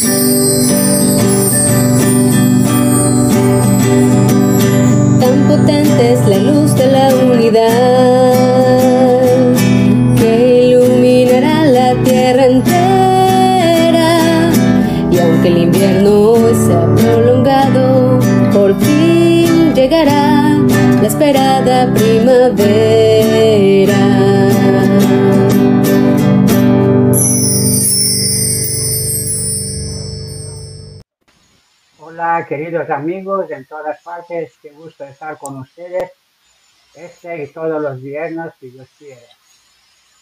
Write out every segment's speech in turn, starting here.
Tan amigos en todas partes, qué gusto estar con ustedes este y todos los viernes, si Dios quiere.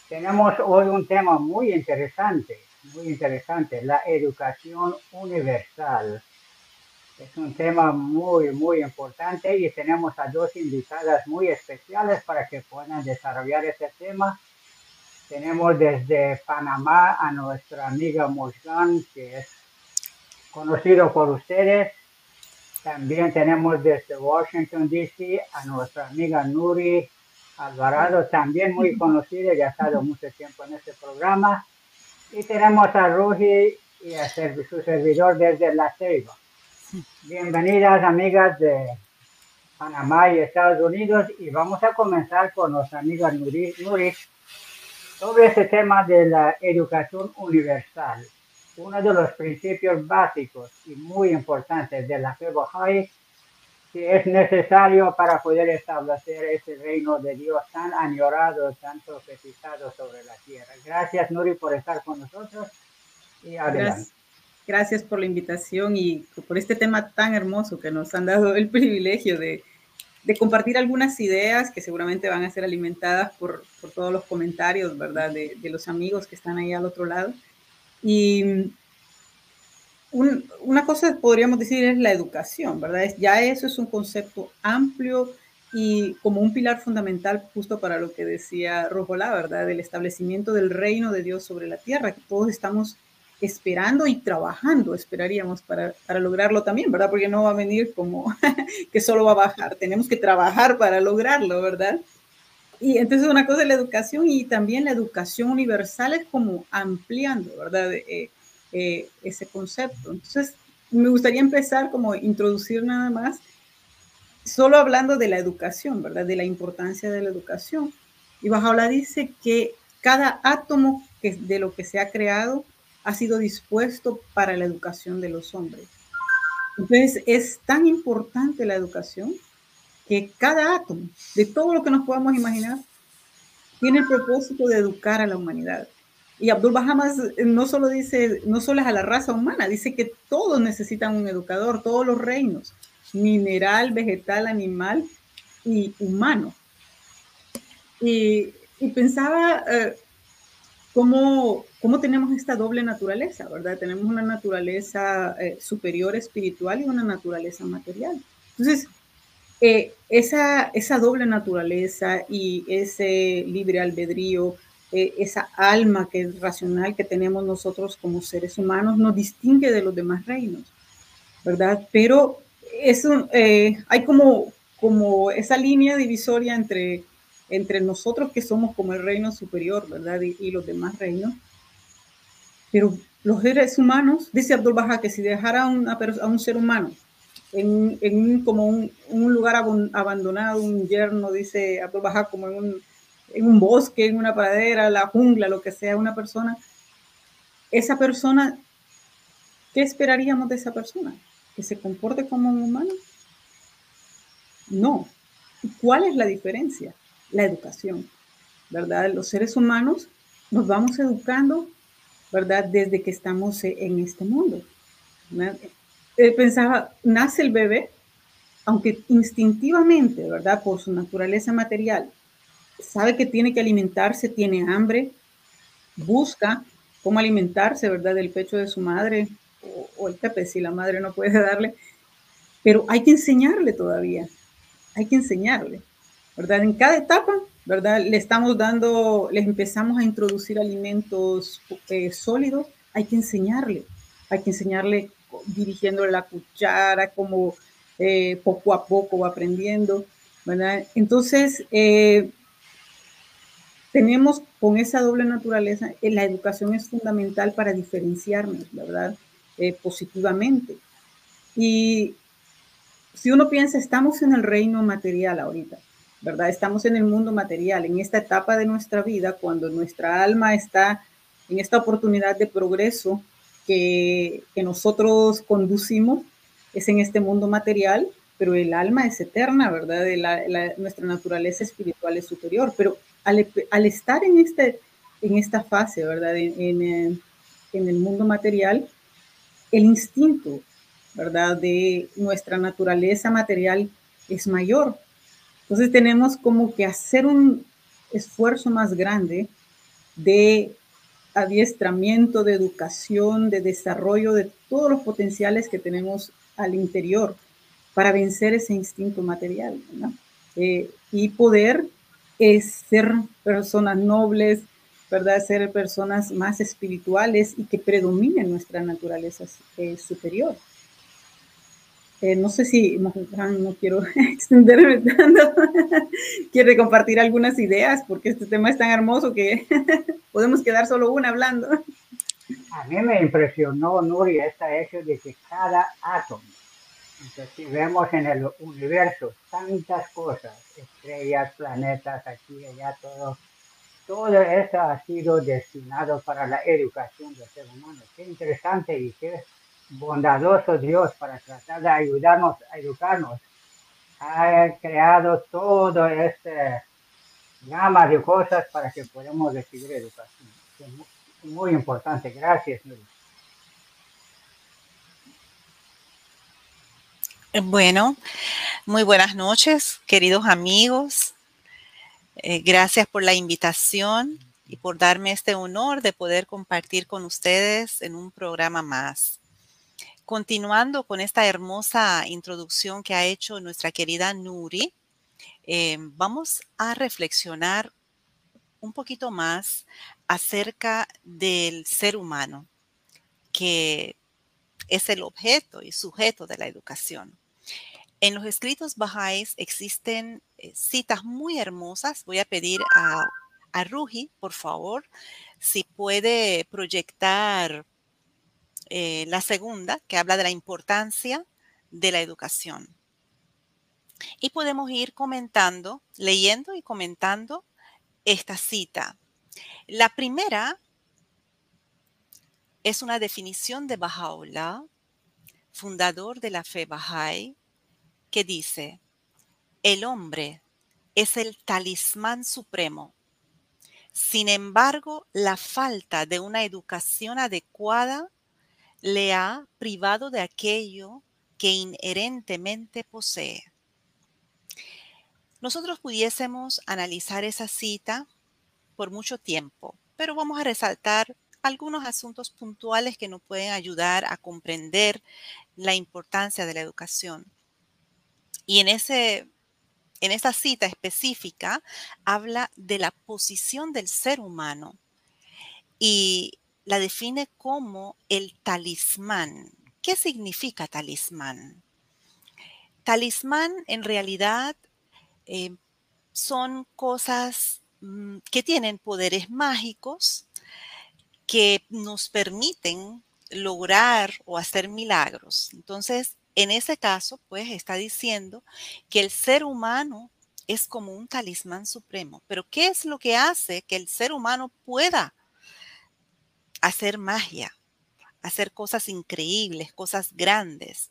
Tenemos hoy un tema muy interesante, muy interesante, la educación universal. Es un tema muy, muy importante y tenemos a dos invitadas muy especiales para que puedan desarrollar este tema. Tenemos desde Panamá a nuestra amiga Mosgan, que es conocido por ustedes. También tenemos desde Washington, D.C. a nuestra amiga Nuri Alvarado, también muy conocida, ya ha estado mucho tiempo en este programa. Y tenemos a Ruji y a su servidor desde La Ceiba. Bienvenidas amigas de Panamá y Estados Unidos y vamos a comenzar con nuestra amiga Nuri, Nuri sobre este tema de la educación universal uno de los principios básicos y muy importantes de la fe Bahá'í que es necesario para poder establecer ese reino de Dios tan añorado, tan profetizado sobre la tierra. Gracias, Nuri, por estar con nosotros. Y Gracias, gracias por la invitación y por este tema tan hermoso que nos han dado el privilegio de, de compartir algunas ideas que seguramente van a ser alimentadas por, por todos los comentarios, ¿verdad? De, de, los amigos que están ahí al otro lado. Y una cosa podríamos decir es la educación, ¿verdad? Ya eso es un concepto amplio y como un pilar fundamental justo para lo que decía Rojolá, ¿verdad? Del establecimiento del reino de Dios sobre la tierra, que todos estamos esperando y trabajando, esperaríamos para, para lograrlo también, ¿verdad? Porque no va a venir como que solo va a bajar, tenemos que trabajar para lograrlo, ¿verdad? Y entonces una cosa es la educación y también la educación universal es como ampliando, ¿verdad? Eh, eh, ese concepto. Entonces, me gustaría empezar como introducir nada más, solo hablando de la educación, ¿verdad? De la importancia de la educación. Y Bajaola dice que cada átomo que, de lo que se ha creado ha sido dispuesto para la educación de los hombres. Entonces, es tan importante la educación que cada átomo, de todo lo que nos podamos imaginar, tiene el propósito de educar a la humanidad. Y Abdul Bahamas no solo dice, no solo es a la raza humana, dice que todos necesitan un educador, todos los reinos, mineral, vegetal, animal y humano. Y, y pensaba eh, cómo, cómo, tenemos esta doble naturaleza, ¿verdad? Tenemos una naturaleza eh, superior espiritual y una naturaleza material. Entonces, eh, esa, esa doble naturaleza y ese libre albedrío, eh, esa alma que es racional que tenemos nosotros como seres humanos nos distingue de los demás reinos, ¿verdad? Pero eso, eh, hay como, como esa línea divisoria entre, entre nosotros que somos como el reino superior, ¿verdad? Y, los demás reinos. Pero los seres humanos, dice Abdul Baha, que si dejara a, a un ser humano en, en como un, un, lugar abandonado, un yerno, dice Abdul Baha, como en un en un bosque, en una pradera, la jungla, lo que sea, una persona, esa persona, ¿qué esperaríamos de esa persona? ¿Que se comporte como un humano? No. ¿Cuál es la diferencia? La educación, ¿verdad? Los seres humanos nos vamos educando, ¿verdad? Desde que estamos en este mundo. Eh, pensaba, nace el bebé, aunque instintivamente, ¿verdad? Por su naturaleza material, sabe que tiene que alimentarse, tiene hambre, busca cómo alimentarse, ¿verdad? Del pecho de su madre o, el pepe si la madre no puede darle, pero hay que enseñarle todavía, hay que enseñarle, ¿verdad? En cada etapa, ¿verdad? Le estamos dando, les empezamos a introducir alimentos eh, sólidos, hay que enseñarle, hay que enseñarle dirigiéndole la cuchara, como eh, poco a poco va aprendiendo, ¿verdad? Entonces, eh, tenemos con esa doble naturaleza, eh, la educación es fundamental para diferenciarnos, ¿verdad? positivamente. Y si uno piensa, estamos en el reino material ahorita, ¿verdad? Estamos en el mundo material, en esta etapa de nuestra vida, cuando nuestra alma está en esta oportunidad de progreso que, nosotros conducimos, es en este mundo material, pero el alma es eterna, ¿verdad? nuestra naturaleza espiritual es superior, pero al, estar en, este, en esta fase, ¿verdad? En, en, el mundo material, el instinto, ¿verdad? De nuestra naturaleza material es mayor. Entonces tenemos como que hacer un esfuerzo más grande de adiestramiento, de educación, de desarrollo de todos los potenciales que tenemos al interior para vencer ese instinto material eh, y poder eh, ser personas nobles, ¿verdad? Ser personas más espirituales y que predominen nuestra naturaleza eh, superior. No sé si, no, quiero extenderme tanto, quiere compartir algunas ideas porque este tema es tan hermoso que podemos quedar solo una hablando. A mí me impresionó, Nuria, este hecho de que cada átomo entonces, si vemos en el universo tantas cosas, estrellas, planetas, aquí allá, todo, todo eso ha sido destinado para la educación del ser humano. Qué interesante y qué bondadoso Dios para tratar de ayudarnos a educarnos. Ha creado todo este gama de cosas para que podamos recibir educación. Muy importante. Gracias, Luis. Bueno, muy buenas noches, queridos amigos. Eh, gracias por la invitación y por darme este honor de poder compartir con ustedes en un programa más. Continuando con esta hermosa introducción que ha hecho nuestra querida Nuri, eh, vamos a reflexionar un poquito más acerca del ser humano, que es el objeto y sujeto de la educación. En los escritos bajáis existen eh, citas muy hermosas. Voy a pedir a, a Ruji, por favor, si puede proyectar eh, la segunda, que habla de la importancia de la educación. Y podemos ir comentando, leyendo y comentando esta cita. La primera es una definición de Baha'u'llah, fundador de la fe Baha'i, que dice, el hombre es el talismán supremo. Sin embargo, la falta de una educación adecuada le ha privado de aquello que inherentemente posee. Nosotros pudiésemos analizar esa cita por mucho tiempo, pero vamos a resaltar algunos asuntos puntuales que nos pueden ayudar a comprender la importancia de la educación. Y en, ese, en esa cita específica habla de la posición del ser humano y la define como el talismán. ¿Qué significa talismán? Talismán en realidad eh, son cosas mm, que tienen poderes mágicos que nos permiten lograr o hacer milagros. Entonces, en ese caso, pues está diciendo que el ser humano es como un talismán supremo. Pero ¿qué es lo que hace que el ser humano pueda hacer magia, hacer cosas increíbles, cosas grandes?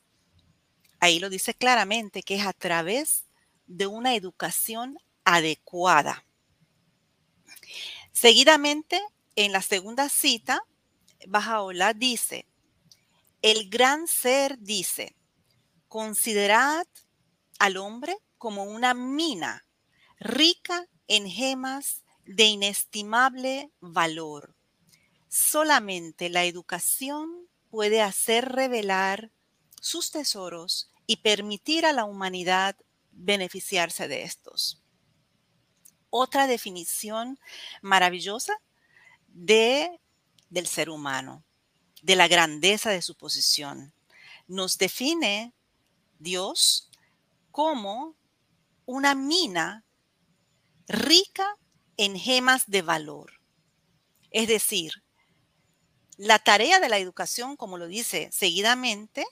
Ahí lo dice claramente que es a través de una educación adecuada. Seguidamente en la segunda cita, Bajaola dice, el gran ser dice, considerad al hombre como una mina rica en gemas de inestimable valor. Solamente la educación puede hacer revelar sus tesoros y permitir a la humanidad beneficiarse de estos. Otra definición maravillosa de, del ser humano, de la grandeza de su posición. Nos define Dios como una mina rica en gemas de valor. Es decir, La tarea de la educación, como lo dice seguidamente,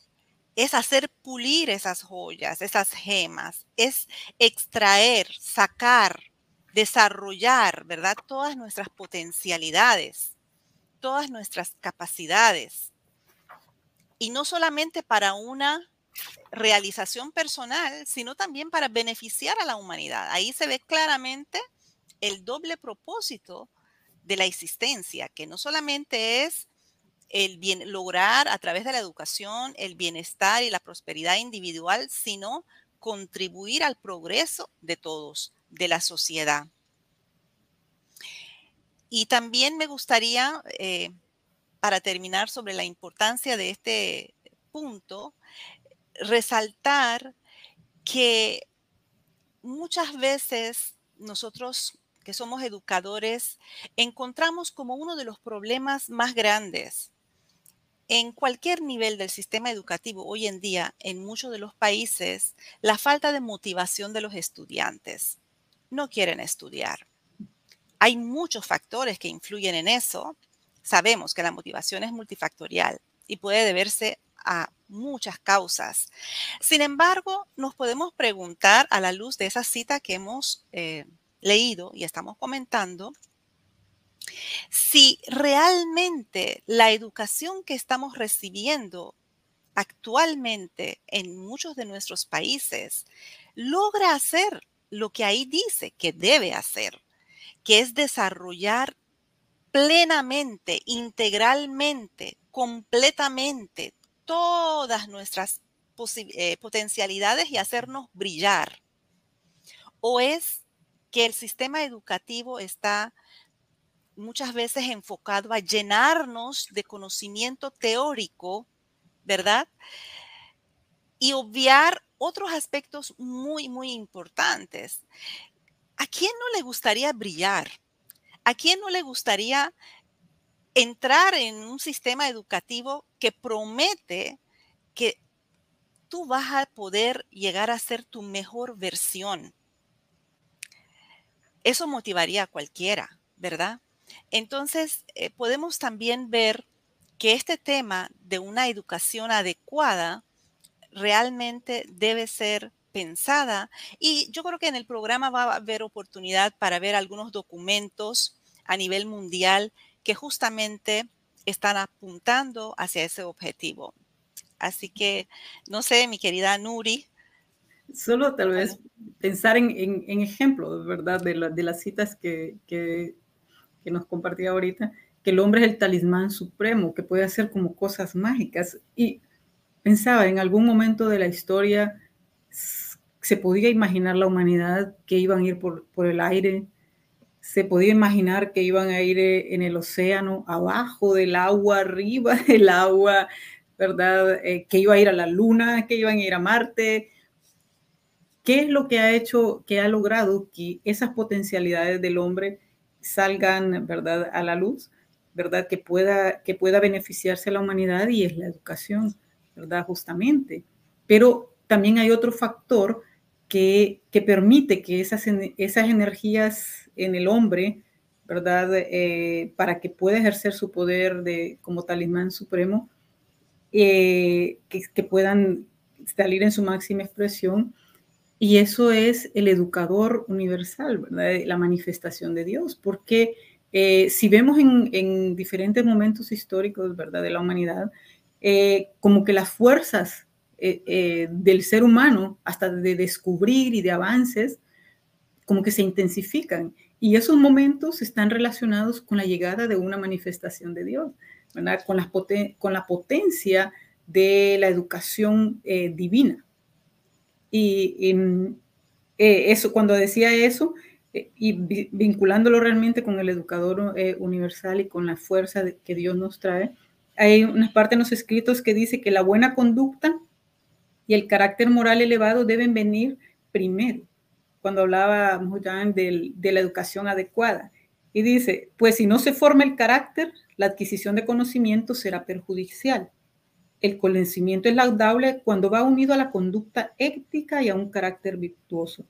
es hacer pulir esas joyas, esas gemas, es extraer, sacar, desarrollar, ¿verdad? Todas nuestras potencialidades, todas nuestras capacidades. Y no solamente para una realización personal, sino también para beneficiar a la humanidad. Ahí se ve claramente el doble propósito de la existencia, que no solamente es el bien, lograr a través de la educación el bienestar y la prosperidad individual, sino contribuir al progreso de todos, de la sociedad. Y también me gustaría, eh, para terminar sobre la importancia de este punto, resaltar que muchas veces nosotros que somos educadores encontramos como uno de los problemas más grandes en cualquier nivel del sistema educativo hoy en día, en muchos de los países, la falta de motivación de los estudiantes. No quieren estudiar. Hay muchos factores que influyen en eso. Sabemos que la motivación es multifactorial y puede deberse a muchas causas. Sin embargo, nos podemos preguntar a la luz de esa cita que hemos eh, leído y estamos comentando, si realmente la educación que estamos recibiendo actualmente en muchos de nuestros países logra hacer lo que ahí dice que debe hacer, que es desarrollar plenamente, integralmente, completamente todas nuestras eh, potencialidades y hacernos brillar. O es que el sistema educativo está muchas veces enfocado a llenarnos de conocimiento teórico, ¿verdad? Y obviar otros aspectos muy, muy importantes. ¿A quién no le gustaría brillar? ¿A quién no le gustaría entrar en un sistema educativo que promete que tú vas a poder llegar a ser tu mejor versión? Eso motivaría a cualquiera, ¿verdad? Entonces, eh, podemos también ver que este tema de una educación adecuada realmente debe ser pensada y yo creo que en el programa va a haber oportunidad para ver algunos documentos a nivel mundial que justamente están apuntando hacia ese objetivo. Así que, no sé, mi querida Nuri. Solo tal vez pensar en, ejemplos, ¿verdad? De, de las citas que, que que nos compartía ahorita, que el hombre es el talismán supremo, que puede hacer como cosas mágicas. Y pensaba, en algún momento de la historia se podía imaginar la humanidad que iban a ir por, por el aire, se podía imaginar que iban a ir eh, en el océano, abajo del agua, arriba del agua, ¿verdad? Eh, que iba a ir a la luna, que iban a ir a Marte. ¿Qué es lo que ha hecho, que ha logrado que esas potencialidades del hombre salgan, ¿verdad?, a la luz, ¿verdad?, que pueda, que pueda beneficiarse a la humanidad y es la educación, ¿verdad?, justamente. Pero también hay otro factor que, que permite que esas, esas energías en el hombre, ¿verdad?, eh, para que pueda ejercer su poder de, como talismán supremo, eh, que, que puedan salir en su máxima expresión, y eso es el educador universal, ¿verdad? La manifestación de Dios, porque eh, si vemos en, diferentes momentos históricos, ¿verdad? De la humanidad, eh, como que las fuerzas eh, del ser humano, hasta de descubrir y de avances, como que se intensifican. Y esos momentos están relacionados con la llegada de una manifestación de Dios, ¿verdad? Con, con la potencia de la educación divina. Y, eh, eso, cuando decía eso, eh, y vinculándolo realmente con el educador eh, universal y con la fuerza que Dios nos trae, hay una parte en los escritos que dice que la buena conducta y el carácter moral elevado deben venir primero, cuando hablaba de, de la educación adecuada. Y dice, pues si no se forma el carácter, la adquisición de conocimiento será perjudicial. El conocimiento es laudable cuando va unido a la conducta ética y a un carácter virtuoso.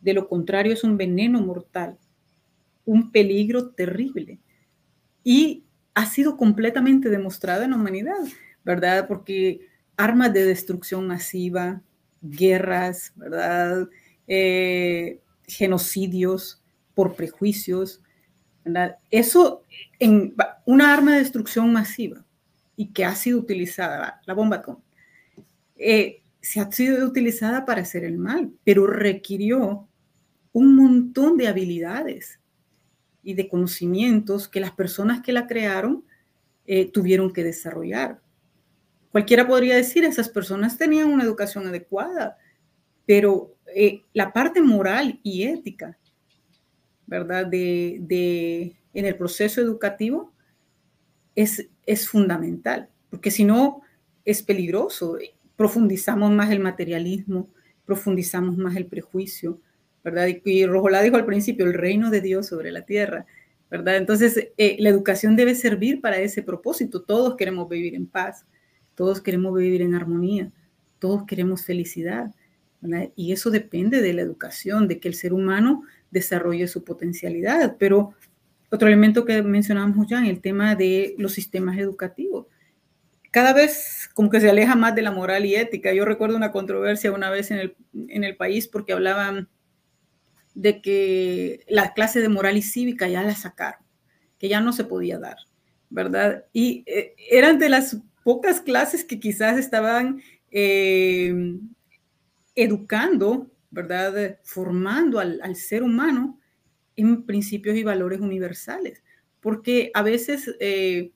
De lo contrario, es un veneno mortal, un peligro terrible. Y ha sido completamente demostrada en la humanidad, ¿verdad? Porque armas de destrucción masiva, guerras, ¿verdad? Eh, genocidios por prejuicios, ¿verdad? Eso una arma de destrucción masiva y que ha sido utilizada, la, bomba atómica, eh, se ha sido utilizada para hacer el mal, pero requirió un montón de habilidades y de conocimientos que las personas que la crearon eh, tuvieron que desarrollar. Cualquiera podría decir, esas personas tenían una educación adecuada, pero eh, la parte moral y ética, ¿verdad? De, en el proceso educativo es, es fundamental, porque si no es peligroso. Profundizamos más el materialismo, profundizamos más el prejuicio, ¿verdad? Y, Rojolá dijo al principio, el reino de Dios sobre la tierra, ¿verdad? Entonces, eh, la educación debe servir para ese propósito. Todos queremos vivir en paz, todos queremos vivir en armonía, todos queremos felicidad, ¿verdad? Y eso depende de la educación, de que el ser humano desarrolle su potencialidad. Pero otro elemento que mencionamos ya en el tema de los sistemas educativos. Cada vez como que se aleja más de la moral y ética. Yo recuerdo una controversia una vez en el, en el país porque hablaban de que la clase de moral y cívica ya la sacaron, que ya no se podía dar, ¿verdad? Y eh, eran de las pocas clases que quizás estaban eh, educando, ¿verdad? Formando al, ser humano en principios y valores universales, porque a veces eh,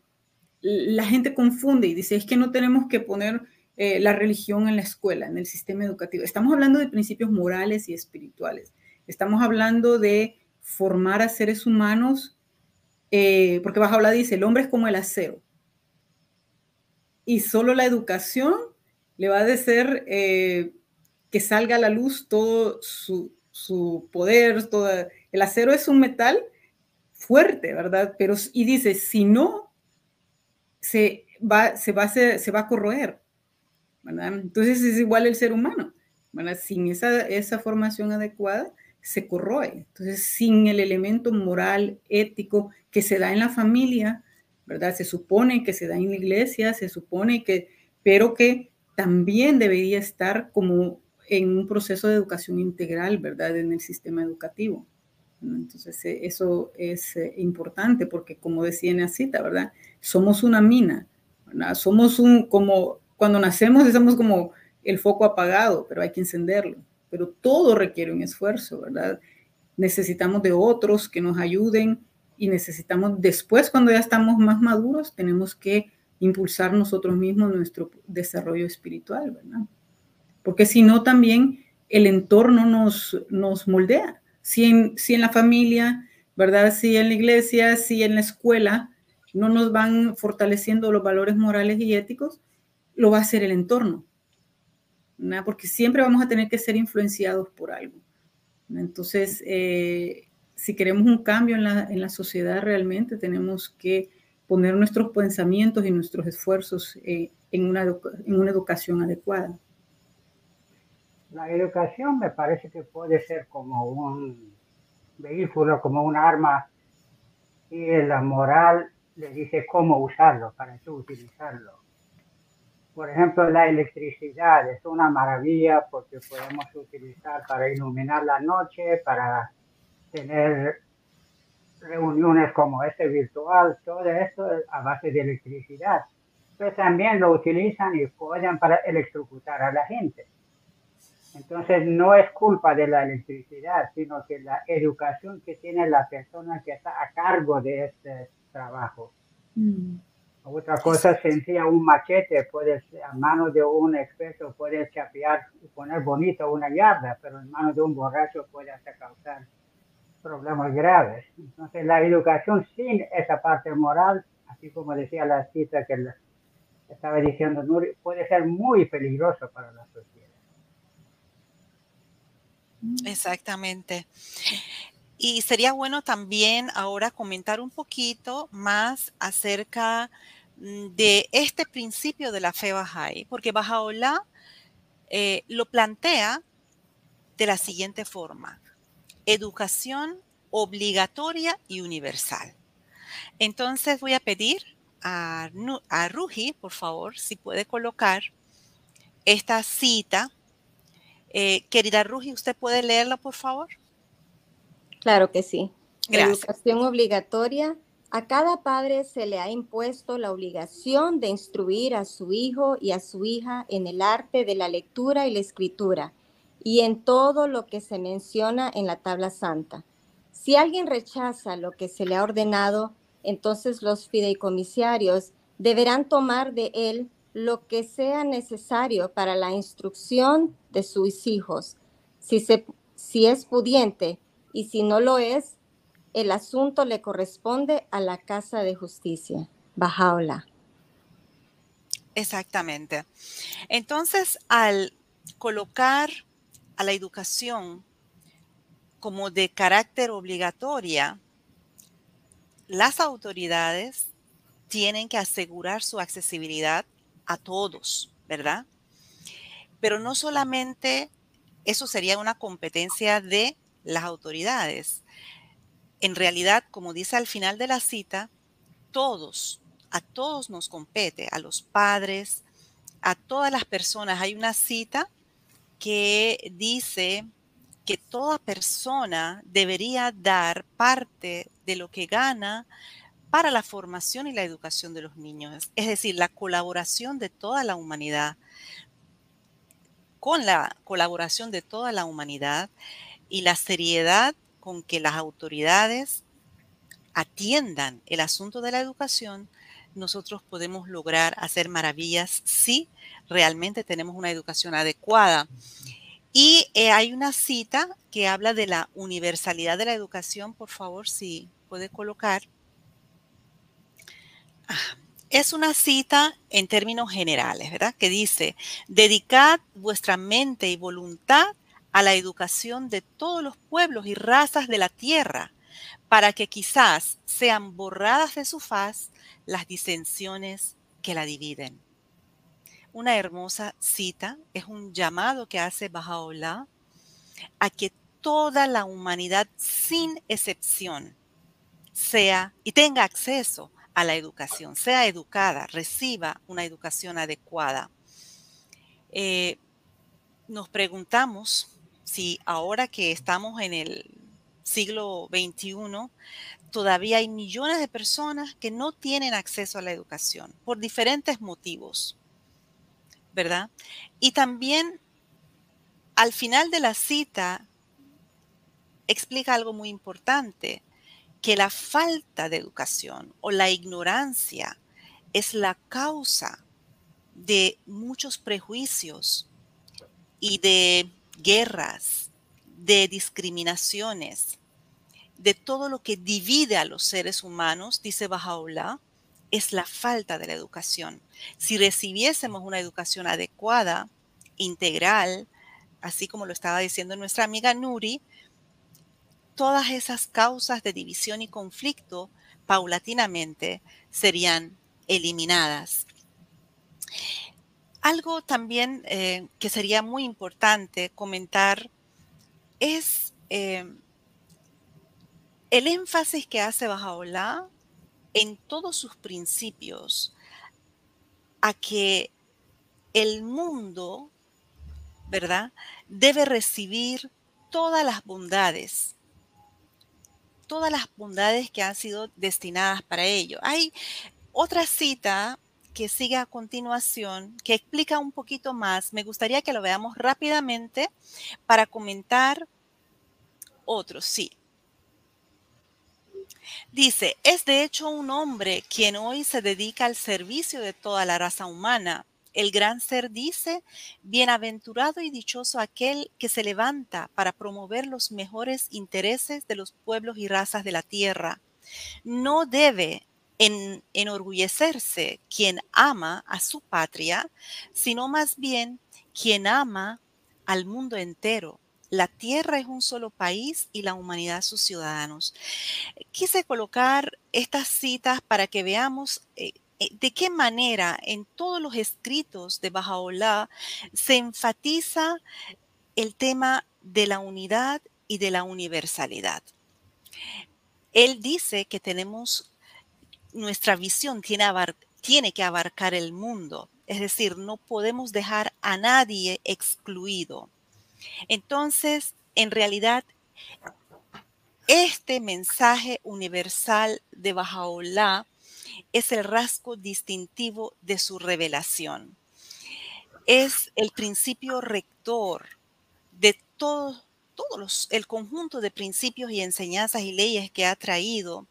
la gente confunde y dice, es que no tenemos que poner la religión en la escuela, en el sistema educativo. Estamos hablando de principios morales y espirituales. Estamos hablando de formar a seres humanos, eh, porque bajo habla dice, el hombre es como el acero. Y solo la educación le va a hacer eh, que salga a la luz todo su, poder, todo, el acero es un metal fuerte, ¿verdad? Pero, y dice, si no, se va, se va, a, se va a corroer, ¿verdad? Entonces es igual el ser humano, ¿verdad? Sin esa, esa formación adecuada, se corroe. Entonces, sin el elemento moral, ético que se da en la familia, ¿verdad? Se supone que se da en la iglesia, se supone que, pero que también debería estar como en un proceso de educación integral, ¿verdad? En el sistema educativo. Entonces, eh, eso es eh, importante porque, como decía en ¿verdad? Somos una mina, ¿verdad? Somos un, como, cuando nacemos, estamos como el foco apagado, pero hay que encenderlo pero todo requiere un esfuerzo, ¿verdad? Necesitamos de otros que nos ayuden y necesitamos después, cuando ya estamos más maduros, tenemos que impulsar nosotros mismos nuestro desarrollo espiritual, ¿verdad? Porque si no, también el entorno nos, nos moldea. Si en, la familia, ¿verdad? Si en la iglesia, si en la escuela no nos van fortaleciendo los valores morales y éticos, lo va a hacer el entorno porque siempre vamos a tener que ser influenciados por algo. Entonces, eh, si queremos un cambio en la, sociedad realmente, tenemos que poner nuestros pensamientos y nuestros esfuerzos eh, en una educación adecuada. La educación me parece que puede ser como un vehículo, como un arma, y la moral le dice cómo usarlo para tú utilizarlo. Por ejemplo, la electricidad es una maravilla porque podemos utilizar para iluminar la noche, para tener reuniones como este virtual, todo esto a base de electricidad. Pero también lo utilizan y pueden para electrocutar a la gente. Entonces no es culpa de la electricidad, sino que la educación que tiene la persona que está a cargo de este trabajo. Mm. Otra cosa sencilla, un machete, puede a mano de un experto puede chapear y poner bonito una yarda, pero en manos de un borracho puede hasta causar problemas graves. Entonces la educación sin esa parte moral, así como decía la cita que estaba diciendo Nuri, puede ser muy peligroso para la sociedad. Exactamente. Y sería bueno también ahora comentar un poquito más acerca Mm, de este principio de la fe Bahá'í, porque Bahá'u'lláh eh, lo plantea de la siguiente forma. Educación obligatoria y universal. Entonces voy a pedir a, a Ruji, por favor, si puede colocar esta cita. Eh, querida Ruji, ¿usted puede leerla, por favor? Claro que sí. Gracias. educación obligatoria. A cada padre se le ha impuesto la obligación de instruir a su hijo y a su hija en el arte de la lectura y la escritura y en todo lo que se menciona en la tabla santa. Si alguien rechaza lo que se le ha ordenado, entonces los fideicomisarios deberán tomar de él lo que sea necesario para la instrucción de sus hijos. Si, se, si es pudiente y si no lo es, el asunto le corresponde a la Casa de Justicia. Bajaola. Exactamente. Entonces, al colocar a la educación como de carácter obligatoria, las autoridades tienen que asegurar su accesibilidad a todos, ¿verdad? Pero no solamente eso sería una competencia de las autoridades. En realidad, como dice al final de la cita, todos, a todos nos compete, a los padres, a todas las personas. Hay una cita que dice que toda persona debería dar parte de lo que gana para la formación y la educación de los niños, es decir, la colaboración de toda la humanidad. Con la colaboración de toda la humanidad y la seriedad con que las autoridades atiendan el asunto de la educación, nosotros podemos lograr hacer maravillas si realmente tenemos una educación adecuada. Y eh, hay una cita que habla de la universalidad de la educación, por favor, si puede colocar. Es una cita en términos generales, ¿verdad? Que dice, dedicad vuestra mente y voluntad a la educación de todos los pueblos y razas de la tierra, para que quizás sean borradas de su faz las disensiones que la dividen una hermosa cita, es un llamado que hace Bajaola a que toda la humanidad, sin excepción, sea y tenga acceso a la educación, sea educada, reciba una educación adecuada. Eh, nos preguntamos si ahora que estamos en el siglo XXI, todavía hay millones de personas que no tienen acceso a la educación por diferentes motivos. ¿verdad? Y también al final de la cita explica algo muy importante, que la falta de educación o la ignorancia es la causa de muchos prejuicios y de guerras, de discriminaciones, de todo lo que divide a los seres humanos, dice Bajaola, es la falta de la educación. Si recibiésemos una educación adecuada, integral, así como lo estaba diciendo nuestra amiga Nuri, todas esas causas de división y conflicto paulatinamente serían eliminadas. Algo también eh, que sería muy importante comentar es eh, el énfasis que hace Bajaola en todos sus principios a que el mundo, ¿verdad? Debe recibir todas las bondades, todas las bondades que han sido destinadas para ello. Hay otra cita que sigue a continuación que explica un poquito más. Me gustaría que lo veamos rápidamente para comentar otros. Sí, Dice, es de hecho un hombre quien hoy se dedica al servicio de toda la raza humana. El gran ser dice, bienaventurado y dichoso aquel que se levanta para promover los mejores intereses de los pueblos y razas de la tierra. No debe enorgullecerse quien ama a su patria, sino más bien quien ama al mundo entero la tierra es un solo país y la humanidad sus ciudadanos. Quise colocar estas citas para que veamos eh, de qué manera en todos los escritos de Bajaola se enfatiza el tema de la unidad y de la universalidad. Él dice que tenemos nuestra visión tiene, que abarcar el mundo. Es decir, no podemos dejar a nadie excluido. Entonces, en realidad, este mensaje universal de Bajaola es el rasgo distintivo de su revelación. Es el principio rector de todo, todos el conjunto de principios y enseñanzas y leyes que ha traído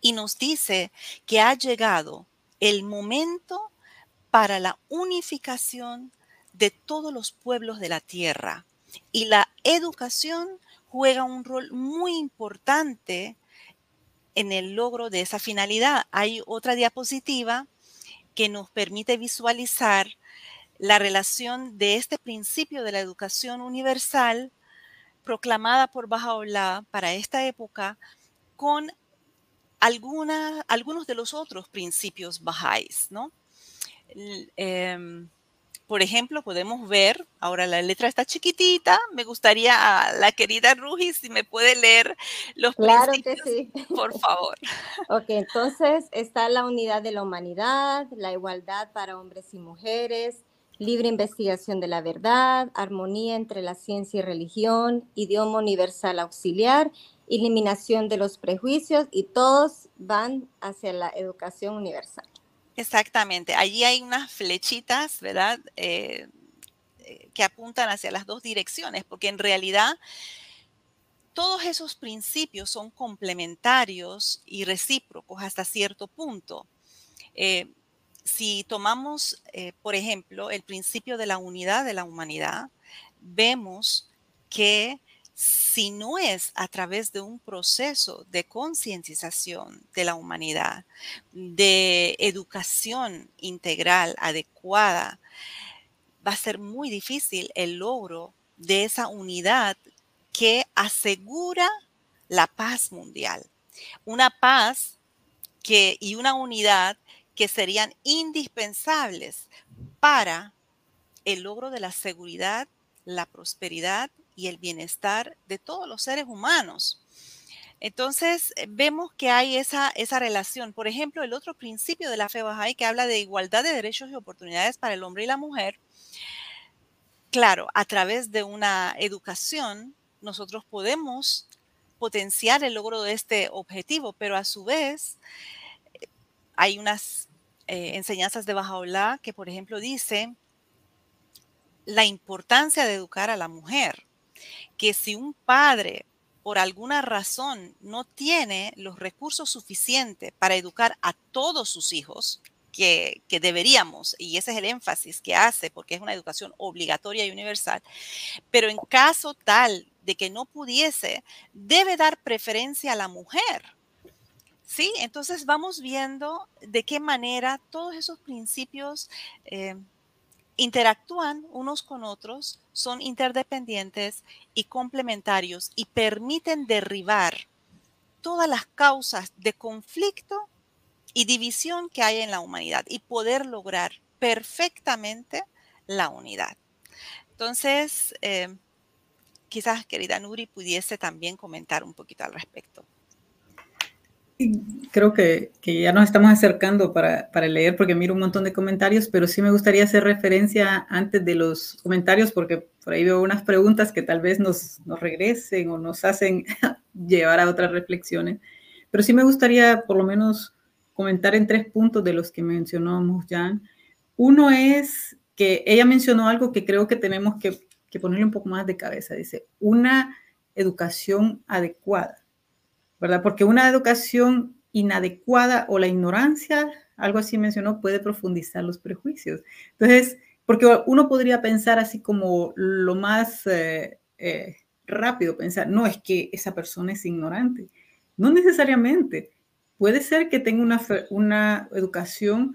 y nos dice que ha llegado el momento para la unificación de todos los pueblos de la tierra. Y la educación juega un rol muy importante en el logro de esa finalidad. Hay otra diapositiva que nos permite visualizar la relación de este principio de la educación universal proclamada por Baha'u'llah para esta época con algunos de los otros principios bajáis, ¿no? Em, por ejemplo, podemos ver, ahora la letra está chiquitita, me gustaría a la querida Ruji si me puede leer los claro que sí. por favor. ok, entonces está la unidad de la humanidad, la igualdad para hombres y mujeres, libre investigación de la verdad, armonía entre la ciencia y religión, idioma universal auxiliar eliminación de los prejuicios y todos van hacia la educación universal. Exactamente, allí hay unas flechitas, ¿verdad? Eh, eh, que apuntan hacia las dos direcciones, porque en realidad todos esos principios son complementarios y recíprocos hasta cierto punto. Eh, si tomamos, por ejemplo, el principio de la unidad de la humanidad, vemos que si no es a través de un proceso de concientización de la humanidad, de educación integral adecuada, va a ser muy difícil el logro de esa unidad que asegura la paz mundial. Una paz y una unidad que serían indispensables para el logro de la seguridad, la prosperidad y el bienestar de todos los seres humanos. Entonces, eh, vemos que hay esa, esa relación. Por ejemplo, el otro principio de la fe Bahá'í que habla de igualdad de derechos y oportunidades para el hombre y la mujer. Claro, a través de una educación, nosotros podemos potenciar el logro de este objetivo, pero a su vez, eh, hay unas eh, enseñanzas de Bahá'u'lláh que, por ejemplo, dice la importancia de educar a la mujer que si un padre por alguna razón no tiene los recursos suficientes para educar a todos sus hijos, que, deberíamos, y ese es el énfasis que hace, porque es una educación obligatoria y universal, pero en caso tal de que no pudiese, debe dar preferencia a la mujer. ¿Sí? Entonces vamos viendo de qué manera todos esos principios eh, interactúan unos con otros, son interdependientes y complementarios y permiten derribar todas las causas de conflicto y división que hay en la humanidad y poder lograr perfectamente la unidad. Entonces, eh, quizás querida Nuri pudiese también comentar un poquito al respecto creo que, que, ya nos estamos acercando para, para, leer porque miro un montón de comentarios, pero sí me gustaría hacer referencia antes de los comentarios porque por ahí veo unas preguntas que tal vez nos, nos regresen o nos hacen llevar a otras reflexiones. Pero sí me gustaría por lo menos comentar en tres puntos de los que mencionó Jan. Uno es que ella mencionó algo que creo que tenemos que, que ponerle un poco más de cabeza. Dice, una educación adecuada ¿verdad? Porque una educación inadecuada o la ignorancia, algo así mencionó, puede profundizar los prejuicios. Entonces, porque uno podría pensar así como lo más eh, eh, rápido, pensar, no, es que esa persona es ignorante. No necesariamente. Puede ser que tenga una, una educación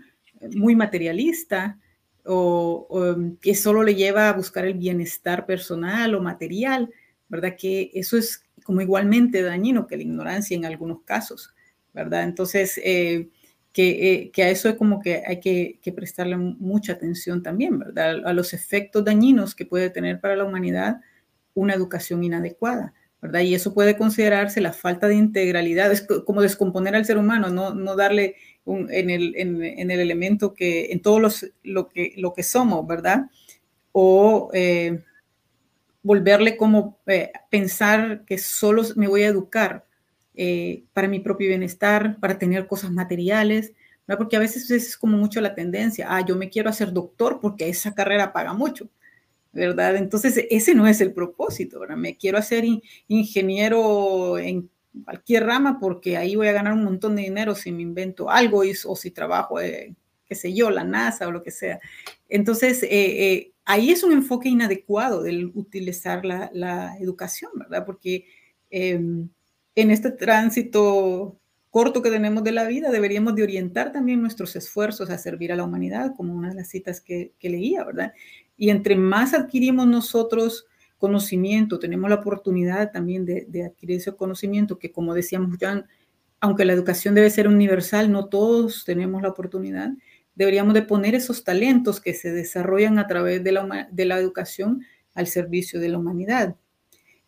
muy materialista o, o, que solo le lleva a buscar el bienestar personal o material, ¿verdad? Que eso es como igualmente dañino que la ignorancia en algunos casos, ¿verdad? Entonces, eh, que, eh, que, a eso es como que hay que, que, prestarle mucha atención también, ¿verdad? A los efectos dañinos que puede tener para la humanidad una educación inadecuada, ¿verdad? Y eso puede considerarse la falta de integralidad, es como descomponer al ser humano, no, no darle un, en, el, en, en, el, elemento que, en todos los, lo que, lo que somos, ¿verdad? O eh, volverle como eh, pensar que solo me voy a educar eh, para mi propio bienestar, para tener cosas materiales, ¿verdad? porque a veces es como mucho la tendencia, ah, yo me quiero hacer doctor porque esa carrera paga mucho, ¿verdad? Entonces ese no es el propósito, ¿verdad? Me quiero hacer ingeniero en cualquier rama porque ahí voy a ganar un montón de dinero si me invento algo o si trabajo, eh, qué sé yo, la NASA o lo que sea. Entonces, eh, eh, ahí es un enfoque inadecuado del utilizar la, la educación, ¿verdad? Porque em, en este tránsito corto que tenemos de la vida, deberíamos de orientar también nuestros esfuerzos a servir a la humanidad, como una de las citas que, que leía, ¿verdad? Y entre más adquirimos nosotros conocimiento, tenemos la oportunidad también de, de adquirir ese conocimiento que, como decíamos ya, aunque la educación debe ser universal, no todos tenemos la oportunidad, deberíamos de poner esos talentos que se desarrollan a través de la, de la educación al servicio de la humanidad.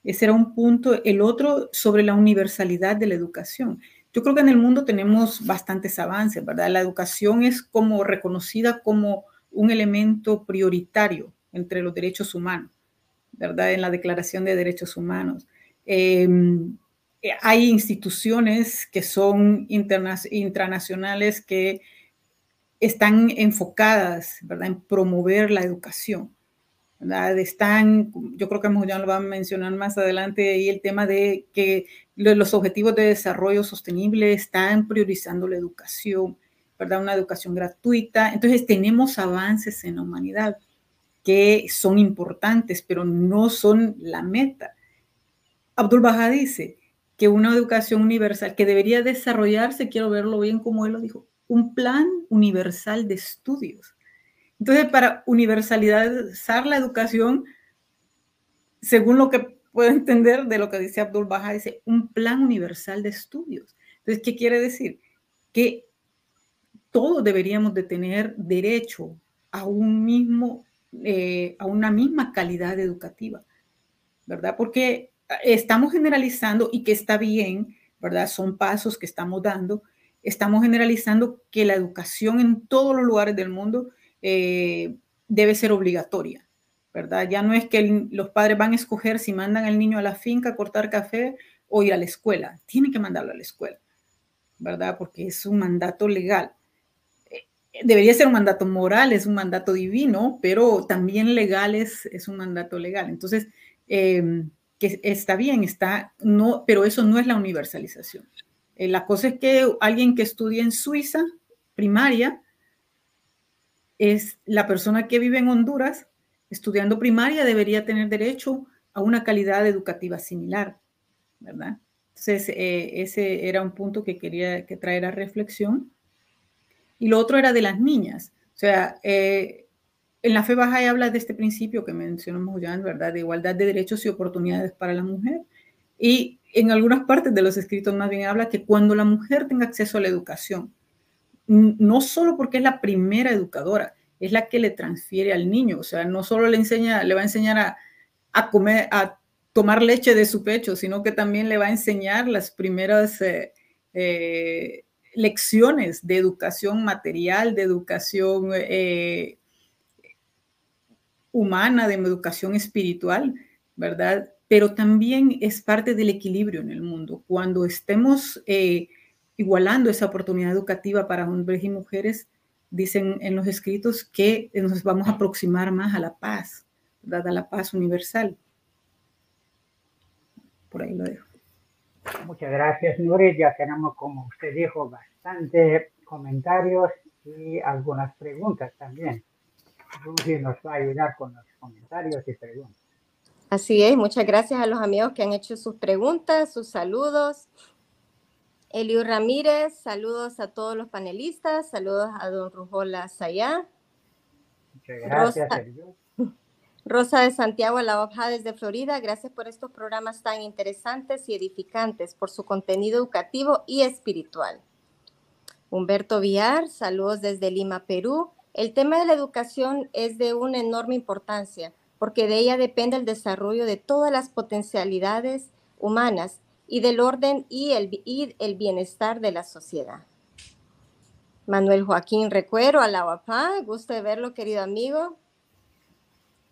Ese era un punto. El otro sobre la universalidad de la educación. Yo creo que en el mundo tenemos bastantes avances, ¿verdad? La educación es como reconocida como un elemento prioritario entre los derechos humanos, ¿verdad? En la Declaración de Derechos Humanos. Em, eh, hay instituciones que son internacionales que están enfocadas, ¿verdad? En promover la educación. Están, yo creo que ya lo van a mencionar más adelante, ahí el tema de que los objetivos de desarrollo sostenible están priorizando la educación, ¿verdad? Una educación gratuita. Entonces tenemos avances en la humanidad que son importantes, pero no son la meta. Abdul Baha dice que una educación universal que debería desarrollarse, quiero verlo bien como él lo dijo, un plan universal de estudios entonces, para universalizar la educación, según lo que puedo entender de lo que dice Abdul Baha, dice un plan universal de estudios. Entonces, ¿qué quiere decir? Que todos deberíamos de tener derecho a un mismo, eh, a una misma calidad educativa, ¿verdad? Porque estamos generalizando y que está bien, ¿verdad? Son pasos que estamos dando. Estamos generalizando que la educación en todos los lugares del mundo eh, debe ser obligatoria, ¿verdad? Ya no es que los padres van a escoger si mandan al niño a la finca a cortar café o ir a la escuela, tienen que mandarlo a la escuela, ¿verdad? Porque es un mandato legal. Eh, debería ser un mandato moral, es un mandato divino, pero también legal es, es un mandato legal. Entonces, em, que está bien, está, no, pero eso no es la universalización. Eh, la cosa es que alguien que estudia en Suiza, primaria, es la persona que vive en Honduras estudiando primaria debería tener derecho a una calidad educativa similar, ¿verdad? Entonces, eh, ese era un punto que quería que traer a reflexión. Y lo otro era de las niñas. O sea, eh, en la fe baja habla de este principio que mencionamos ya, ¿verdad? De igualdad de derechos y oportunidades para la mujer. Y en algunas partes de los escritos más bien habla que cuando la mujer tenga acceso a la educación, no solo porque es la primera educadora, es la que le transfiere al niño, o sea, no solo le enseña, le va a enseñar a, comer, a tomar leche de su pecho, sino que también le va a enseñar las primeras eh, eh, lecciones de educación material, de educación eh, humana, de educación espiritual, ¿verdad? Pero también es parte del equilibrio en el mundo. Cuando estemos igualando esa oportunidad educativa para hombres y mujeres, dicen en los escritos que nos vamos a aproximar más a la paz, ¿verdad? a la paz universal. Por ahí lo dejo. Muchas gracias, Nurit. Ya tenemos, como usted dijo, bastante comentarios y algunas preguntas también. Lucy nos va a ayudar con los comentarios y preguntas. Así es, muchas gracias a los amigos que han hecho sus preguntas, sus saludos. Eliu Ramírez, saludos a todos los panelistas, saludos a don Rujola Sayá. Muchas gracias, Rosa, Rosa de Santiago, la OPJA desde Florida, gracias por estos programas tan interesantes y edificantes, por su contenido educativo y espiritual. Humberto Villar, saludos desde Lima, Perú. El tema de la educación es de una enorme importancia porque de ella depende el desarrollo de todas las potencialidades humanas y del orden y el, el bienestar de la sociedad. Manuel Joaquín Recuero, Alabapá, gusto de verlo, querido amigo.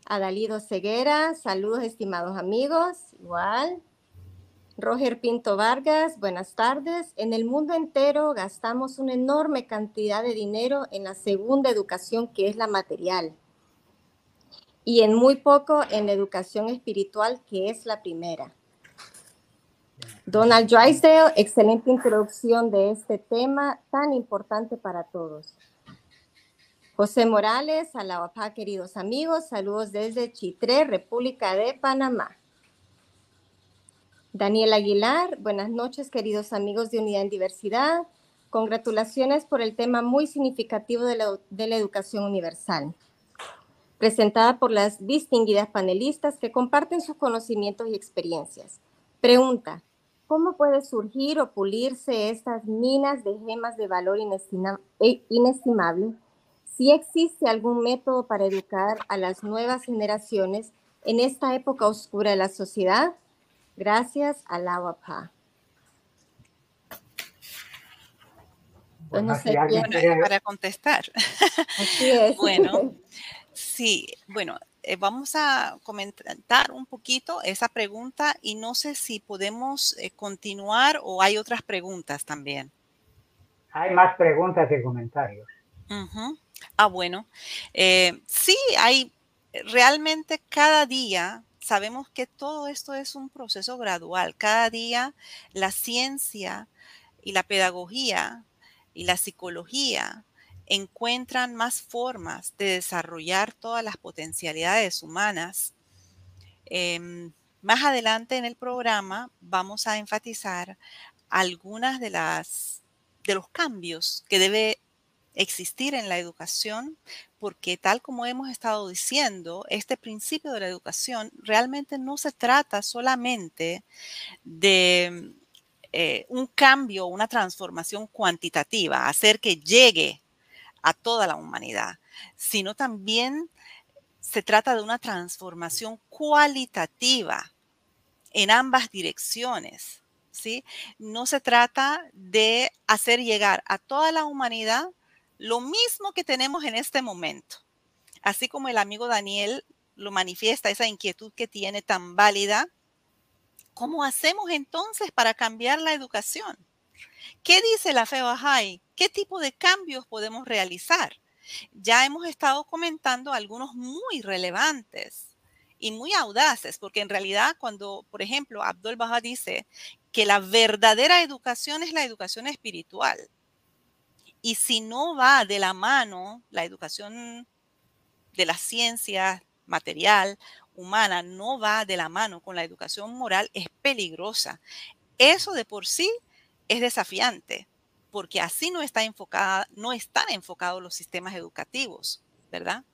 Adalido Ceguera, saludos, estimados amigos, igual. Roger Pinto Vargas, buenas tardes. En el mundo entero gastamos una enorme cantidad de dinero en la segunda educación, que es la material, y en muy poco en la educación espiritual, que es la primera. Donald Drysdale, excelente introducción de este tema tan importante para todos. José Morales, Alabapá, queridos amigos, saludos desde Chitré, República de Panamá. Daniel Aguilar, buenas noches, queridos amigos de Unidad en Diversidad. Congratulaciones por el tema muy significativo la, de la educación universal, presentada por las distinguidas panelistas que comparten sus conocimientos y experiencias. Pregunta, ¿Cómo puede surgir o pulirse estas minas de gemas de valor e inestimable? Si existe algún método para educar a las nuevas generaciones en esta época oscura de la sociedad, gracias a la UAPA. Bueno, para contestar. Así es. bueno, sí, bueno, eh, vamos a comentar un poquito esa pregunta y no sé si podemos eh, continuar o hay otras preguntas también. Hay más preguntas que comentarios. Ah, bueno. Eh, sí, hay realmente cada día, sabemos que todo esto es un proceso gradual. Cada día la ciencia y la pedagogía y la psicología encuentran más formas de desarrollar todas las potencialidades humanas. Em, más adelante en el programa vamos a enfatizar algunas de las de los cambios que debe existir en la educación, porque tal como hemos estado diciendo, este principio de la educación realmente no se trata solamente de eh, un cambio, una transformación cuantitativa, hacer que llegue a toda la humanidad, sino también se trata de una transformación cualitativa en ambas direcciones. ¿sí? No se trata de hacer llegar a toda la humanidad lo mismo que tenemos en este momento. Así como el amigo Daniel lo manifiesta, esa inquietud que tiene tan válida, ¿cómo hacemos entonces para cambiar la educación? ¿Qué dice la fe Bahá'í? ¿Qué tipo de cambios podemos realizar? Ya hemos estado comentando algunos muy relevantes y muy audaces, porque en realidad cuando, por ejemplo, Abdul Baha dice que la verdadera educación es la educación espiritual, y si no va de la mano la educación de la ciencia material, humana, no va de la mano con la educación moral, es peligrosa. Eso de por sí es desafiante, porque así no, está enfocada, no están enfocados los sistemas educativos, ¿verdad?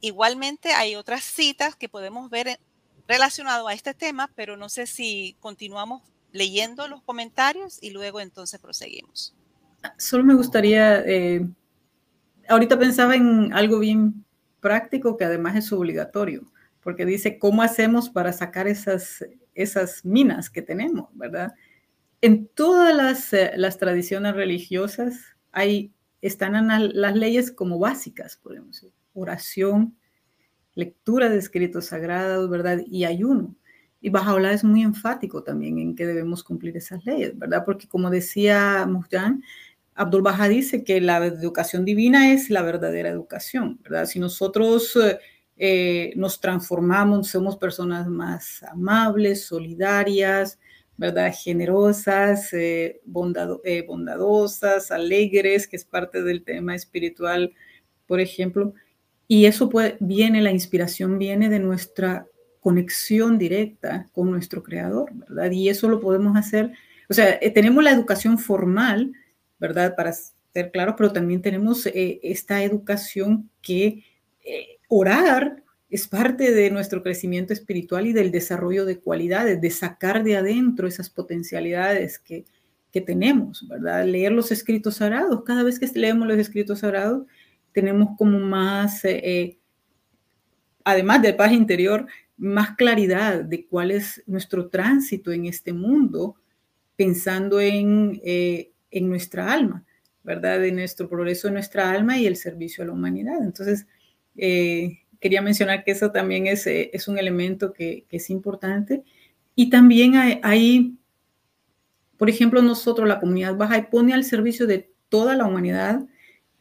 Igualmente hay otras citas que podemos ver relacionado a este tema, pero no sé si continuamos leyendo los comentarios y luego entonces proseguimos. Solo me gustaría, eh, ahorita pensaba en algo bien práctico que además es obligatorio, porque dice, ¿cómo hacemos para sacar esas, esas minas que tenemos, verdad? En todas eh, las, tradiciones religiosas hay, están las leyes como básicas, podemos decir, oración, lectura de escritos sagrados, ¿verdad? Y ayuno. Y Bajaola es muy enfático también en que debemos cumplir esas leyes, ¿verdad? Porque como decía Mujdan, Abdul Baha dice que la educación divina es la verdadera educación, ¿verdad? Si nosotros eh, eh, nos transformamos, somos personas más amables, solidarias, ¿verdad? Generosas, eh, eh, bondadosas, alegres, que es parte del tema espiritual, por ejemplo. Y eso viene, la inspiración viene de nuestra conexión directa con nuestro creador, ¿verdad? Y eso lo podemos hacer, o sea, eh, tenemos la educación formal, ¿verdad? Para ser claros, pero también tenemos esta educación que orar es parte de nuestro crecimiento espiritual y del desarrollo de cualidades, de sacar de adentro esas potencialidades que, tenemos, ¿verdad? Leer los escritos sagrados. Cada vez que leemos los escritos sagrados, tenemos como más, eh, eh, además de paz interior, más claridad de cuál es nuestro tránsito en este mundo, pensando en, eh, en nuestra alma, ¿verdad? De nuestro progreso en nuestra alma y el servicio a la humanidad. Entonces, eh, quería mencionar que eso también es, eh, es un elemento que, es importante. Y también hay, por ejemplo, nosotros, la comunidad baja, pone al servicio de toda la humanidad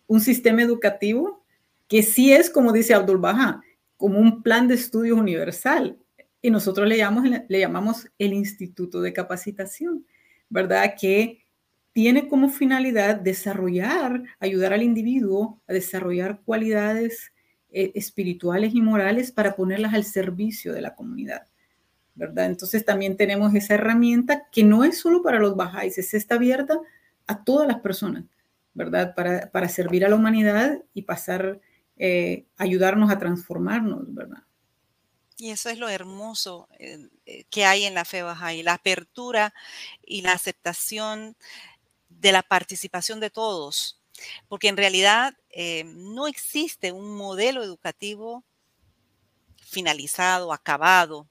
un sistema educativo que sí es, como dice Abdul Baha, como un plan de estudios universal. Y nosotros le llamamos, le llamamos el Instituto de Capacitación, ¿verdad? Que tiene como finalidad desarrollar, ayudar al individuo a desarrollar cualidades eh, espirituales y morales para ponerlas al servicio de la comunidad. ¿verdad? Entonces también tenemos esa herramienta que no es solo para los bajáis, es está abierta a todas las personas, ¿verdad? Para, para servir a la humanidad y pasar, eh, ayudarnos a transformarnos, ¿verdad? Y eso es lo hermoso eh, eh, que hay en la fe baja y la apertura y la aceptación de la participación de todos, porque en realidad no existe un modelo educativo finalizado, acabado,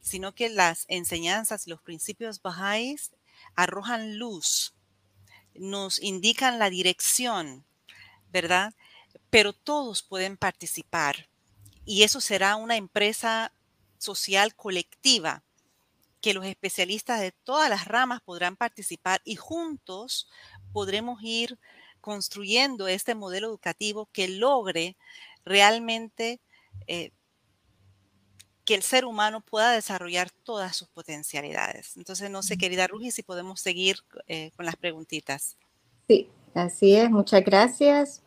sino que las enseñanzas los principios bajáis arrojan luz nos indican la dirección, ¿verdad? Pero todos pueden participar y eso será una empresa social colectiva que los especialistas de todas las ramas podrán participar y juntos podremos ir construyendo este modelo educativo que logre realmente eh, que el ser humano pueda desarrollar todas sus potencialidades. Entonces, no sé, querida Rugi, si podemos seguir eh, con las preguntitas. Sí, así es. Muchas gracias.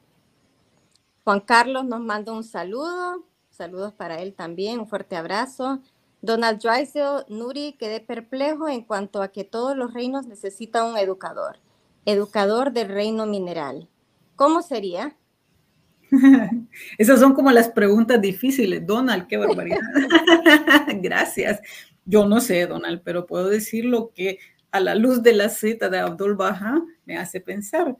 Juan Carlos nos manda un saludo. Saludos para él también. Un fuerte abrazo. Donald Drysdale, Nuri, quedé perplejo en cuanto a que todos los reinos necesitan un educador. Educador del reino mineral. ¿Cómo sería? Esas son como las preguntas difíciles. Donald, qué barbaridad. Gracias. Yo no sé, Donald, pero puedo decir lo que a la luz de la cita de Abdul Baha me hace pensar.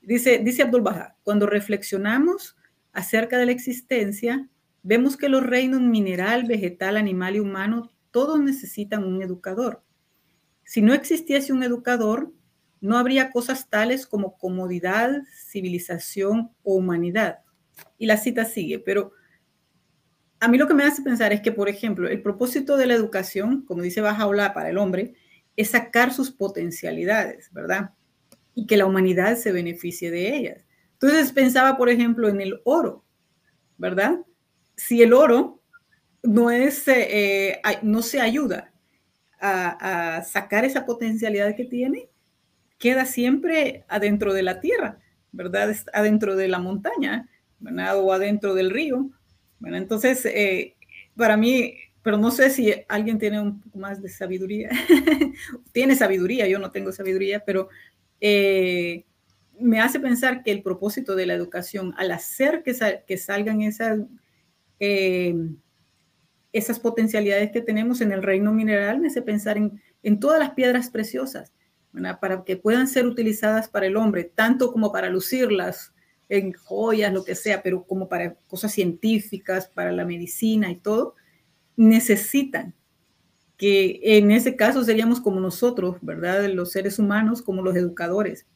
Dice, dice Abdul Baha, cuando reflexionamos acerca de la existencia, vemos que los reinos mineral, vegetal, animal y humano, todos necesitan un educador. Si no existiese un educador, no habría cosas tales como comodidad, civilización o humanidad. Y la cita sigue, pero a mí lo que me hace pensar es que, por ejemplo, el propósito de la educación, como dice Bajaola para el hombre, es sacar sus potencialidades, ¿verdad? Y que la humanidad se beneficie de ellas. Entonces pensaba, por ejemplo, en el oro, ¿verdad? Si el oro no, es, eh, no se ayuda a sacar esa potencialidad que tiene, queda siempre adentro de la tierra, ¿verdad? Adentro de la montaña, ¿verdad? O adentro del río. Bueno, entonces, eh, para mí, pero no sé si alguien tiene un poco más de sabiduría. tiene sabiduría, yo no tengo sabiduría, pero eh, me hace pensar que el propósito de la educación, al hacer que, salgan esas, eh, esas potencialidades que tenemos en el reino mineral, me hace pensar en, en todas las piedras preciosas para que puedan ser utilizadas para el hombre, tanto como para lucirlas en joyas, lo que sea, pero como para cosas científicas, para la medicina y todo, necesitan que en ese caso seríamos como nosotros, ¿verdad? Los seres humanos, como los educadores,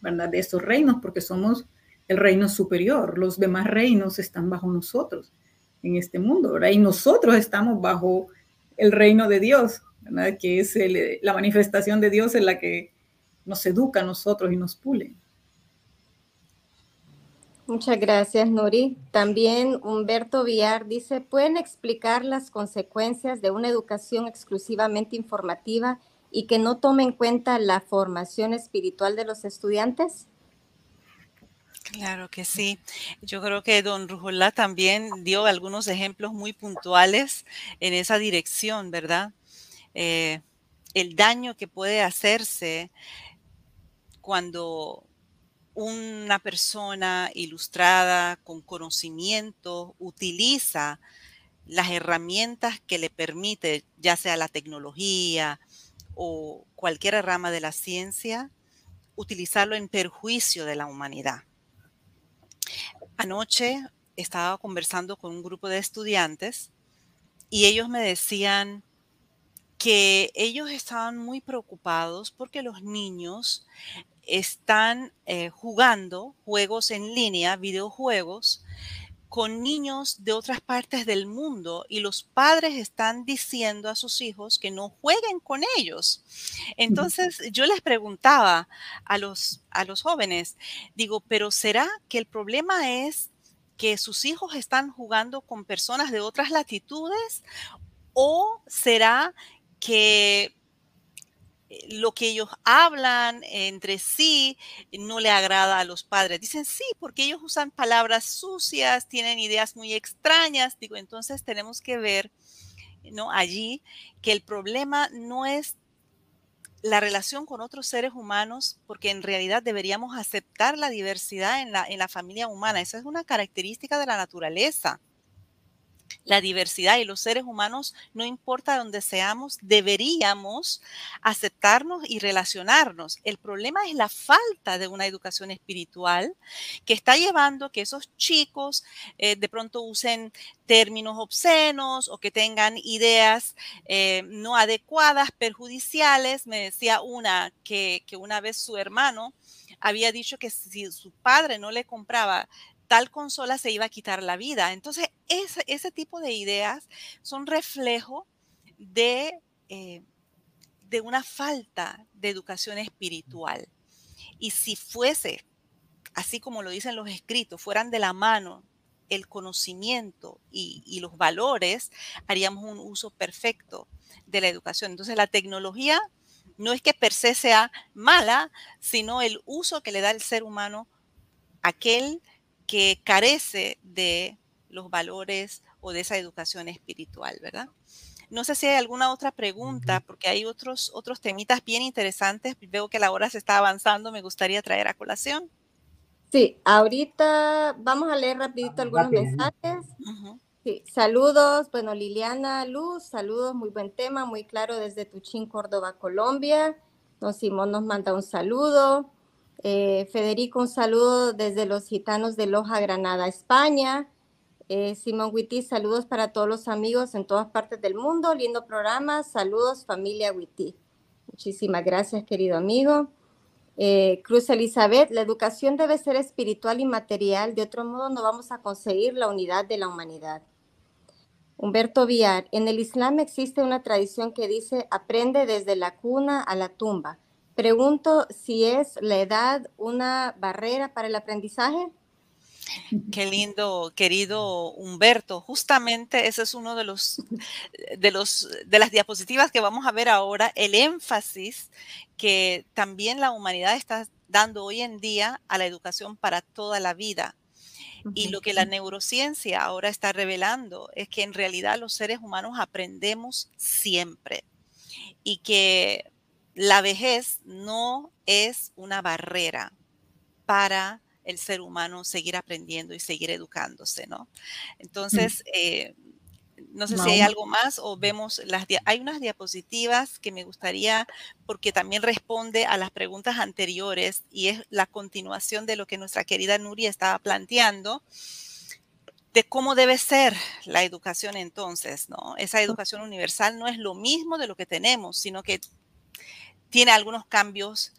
¿verdad? De estos reinos, porque somos el reino superior, los demás reinos están bajo nosotros en este mundo, ¿verdad? Y nosotros estamos bajo el reino de Dios, que es la manifestación de Dios en la que nos educa a nosotros y nos pule. Muchas gracias, Nuri. También Humberto Villar dice, ¿pueden explicar las consecuencias de una educación exclusivamente informativa y que no tome en cuenta la formación espiritual de los estudiantes? Claro que sí. Yo creo que don Rujolá también dio algunos ejemplos muy puntuales en esa dirección, ¿verdad? Eh, el daño que puede hacerse cuando una persona ilustrada con conocimiento utiliza las herramientas que le permite, ya sea la tecnología o cualquier rama de la ciencia, utilizarlo en perjuicio de la humanidad. Anoche estaba conversando con un grupo de estudiantes y ellos me decían que ellos estaban muy preocupados porque los niños están eh, jugando juegos en línea, videojuegos, con niños de otras partes del mundo y los padres están diciendo a sus hijos que no jueguen con ellos. Entonces yo les preguntaba a los, a los jóvenes, digo, pero ¿será que el problema es que sus hijos están jugando con personas de otras latitudes o será que eh, lo que ellos hablan entre sí no le agrada a los padres. Dicen sí, porque ellos usan palabras sucias, tienen ideas muy extrañas. Digo, entonces tenemos que ver, ¿no? Allí que el problema no es la relación con otros seres humanos, porque en realidad deberíamos aceptar la diversidad en la, en la familia humana. Esa es una característica de la naturaleza la diversidad y los seres humanos, no importa dónde seamos, deberíamos aceptarnos y relacionarnos. El problema es la falta de una educación espiritual que está llevando a que esos chicos eh, de pronto usen términos obscenos o que tengan ideas eh, no adecuadas, perjudiciales. Me decía una que, que una vez su hermano había dicho que si su padre no le compraba tal consola se iba a quitar la vida. Entonces, ese, ese tipo de ideas son reflejo de, eh, de una falta de educación espiritual. Y si fuese, así como lo dicen los escritos, fueran de la mano el conocimiento y, y, los valores, haríamos un uso perfecto de la educación. Entonces, la tecnología no es que per se sea mala, sino el uso que le da el ser humano aquel que carece de los valores o de esa educación espiritual, ¿verdad? No sé si hay alguna otra pregunta, porque hay otros, otros temitas bien interesantes. Veo que la hora se está avanzando, me gustaría traer a colación. Sí, ahorita vamos a leer rapidito algunos mensajes. sí, saludos, bueno, Liliana Luz, saludos, muy buen tema, muy claro desde Tuchín, Córdoba, Colombia. Don Simón nos manda un saludo. Eh, Federico, un saludo desde los gitanos de Loja, Granada, España. Eh, Simón Witty, saludos para todos los amigos en todas partes del mundo. Lindo programa. Saludos, familia Witty. Muchísimas gracias, querido amigo. Eh, Cruz Elizabeth, la educación debe ser espiritual y material, de otro modo no vamos a conseguir la unidad de la humanidad. Humberto Villar, en el Islam existe una tradición que dice aprende desde la cuna a la tumba. Pregunto si es la edad una barrera para el aprendizaje. Qué lindo, querido Humberto. Justamente ese es uno de los, de los de las diapositivas que vamos a ver ahora, el énfasis que también la humanidad está dando hoy en día a la educación para toda la vida. Y lo que la neurociencia ahora está revelando es que en realidad los seres humanos aprendemos siempre y que la vejez no es una barrera para el ser humano seguir aprendiendo y seguir educándose, ¿no? Mm. Entonces, eh, no sé si hay algo más o vemos las... Hay unas diapositivas que me gustaría, porque también responde a las preguntas anteriores y es la continuación de lo que nuestra querida Nuria estaba planteando de cómo debe ser la educación entonces, ¿no? Esa educación universal no es lo mismo de lo que tenemos, sino que tiene algunos cambios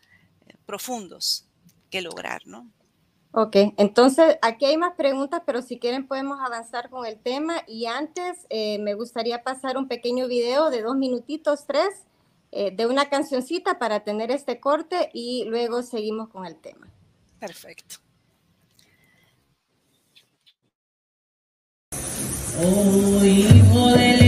eh, profundos que lograr, ¿no? Ok, entonces aquí hay más preguntas, pero si quieren podemos avanzar con el tema y antes eh, me gustaría pasar un pequeño video de dos minutitos, tres, eh, de una cancioncita para tener este corte y luego seguimos con el tema. Perfecto. Oh, hijo del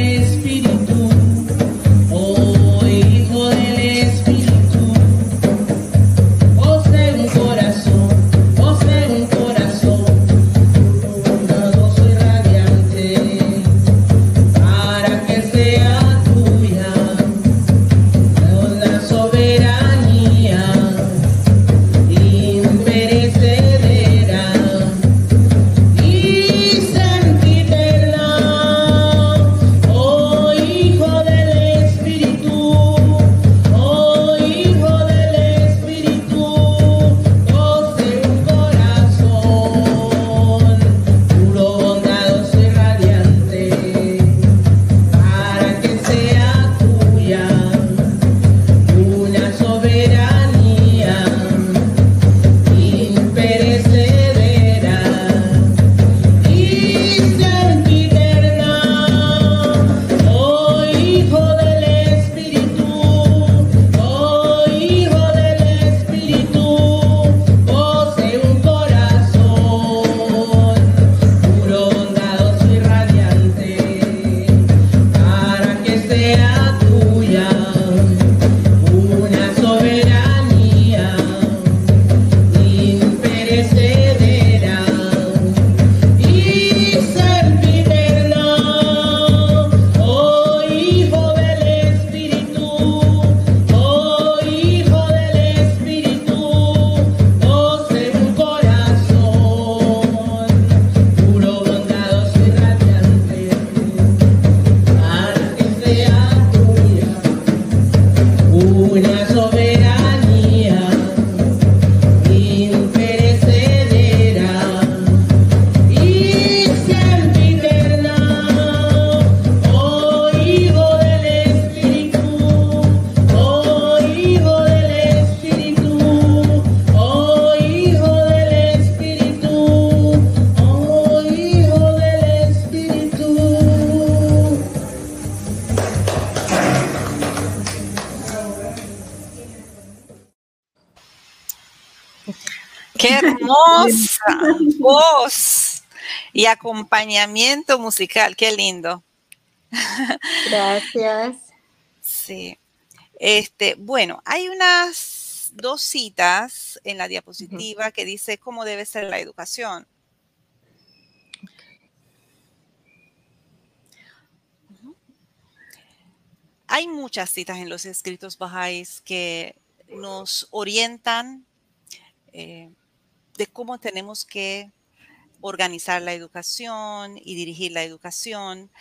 Y acompañamiento musical, qué lindo. Gracias. Sí. Este, bueno, hay unas dos citas en la diapositiva que dice cómo debe ser la educación. Hay muchas citas en los escritos bajáis que nos orientan eh, de cómo tenemos que organizar la educación y dirigir la educación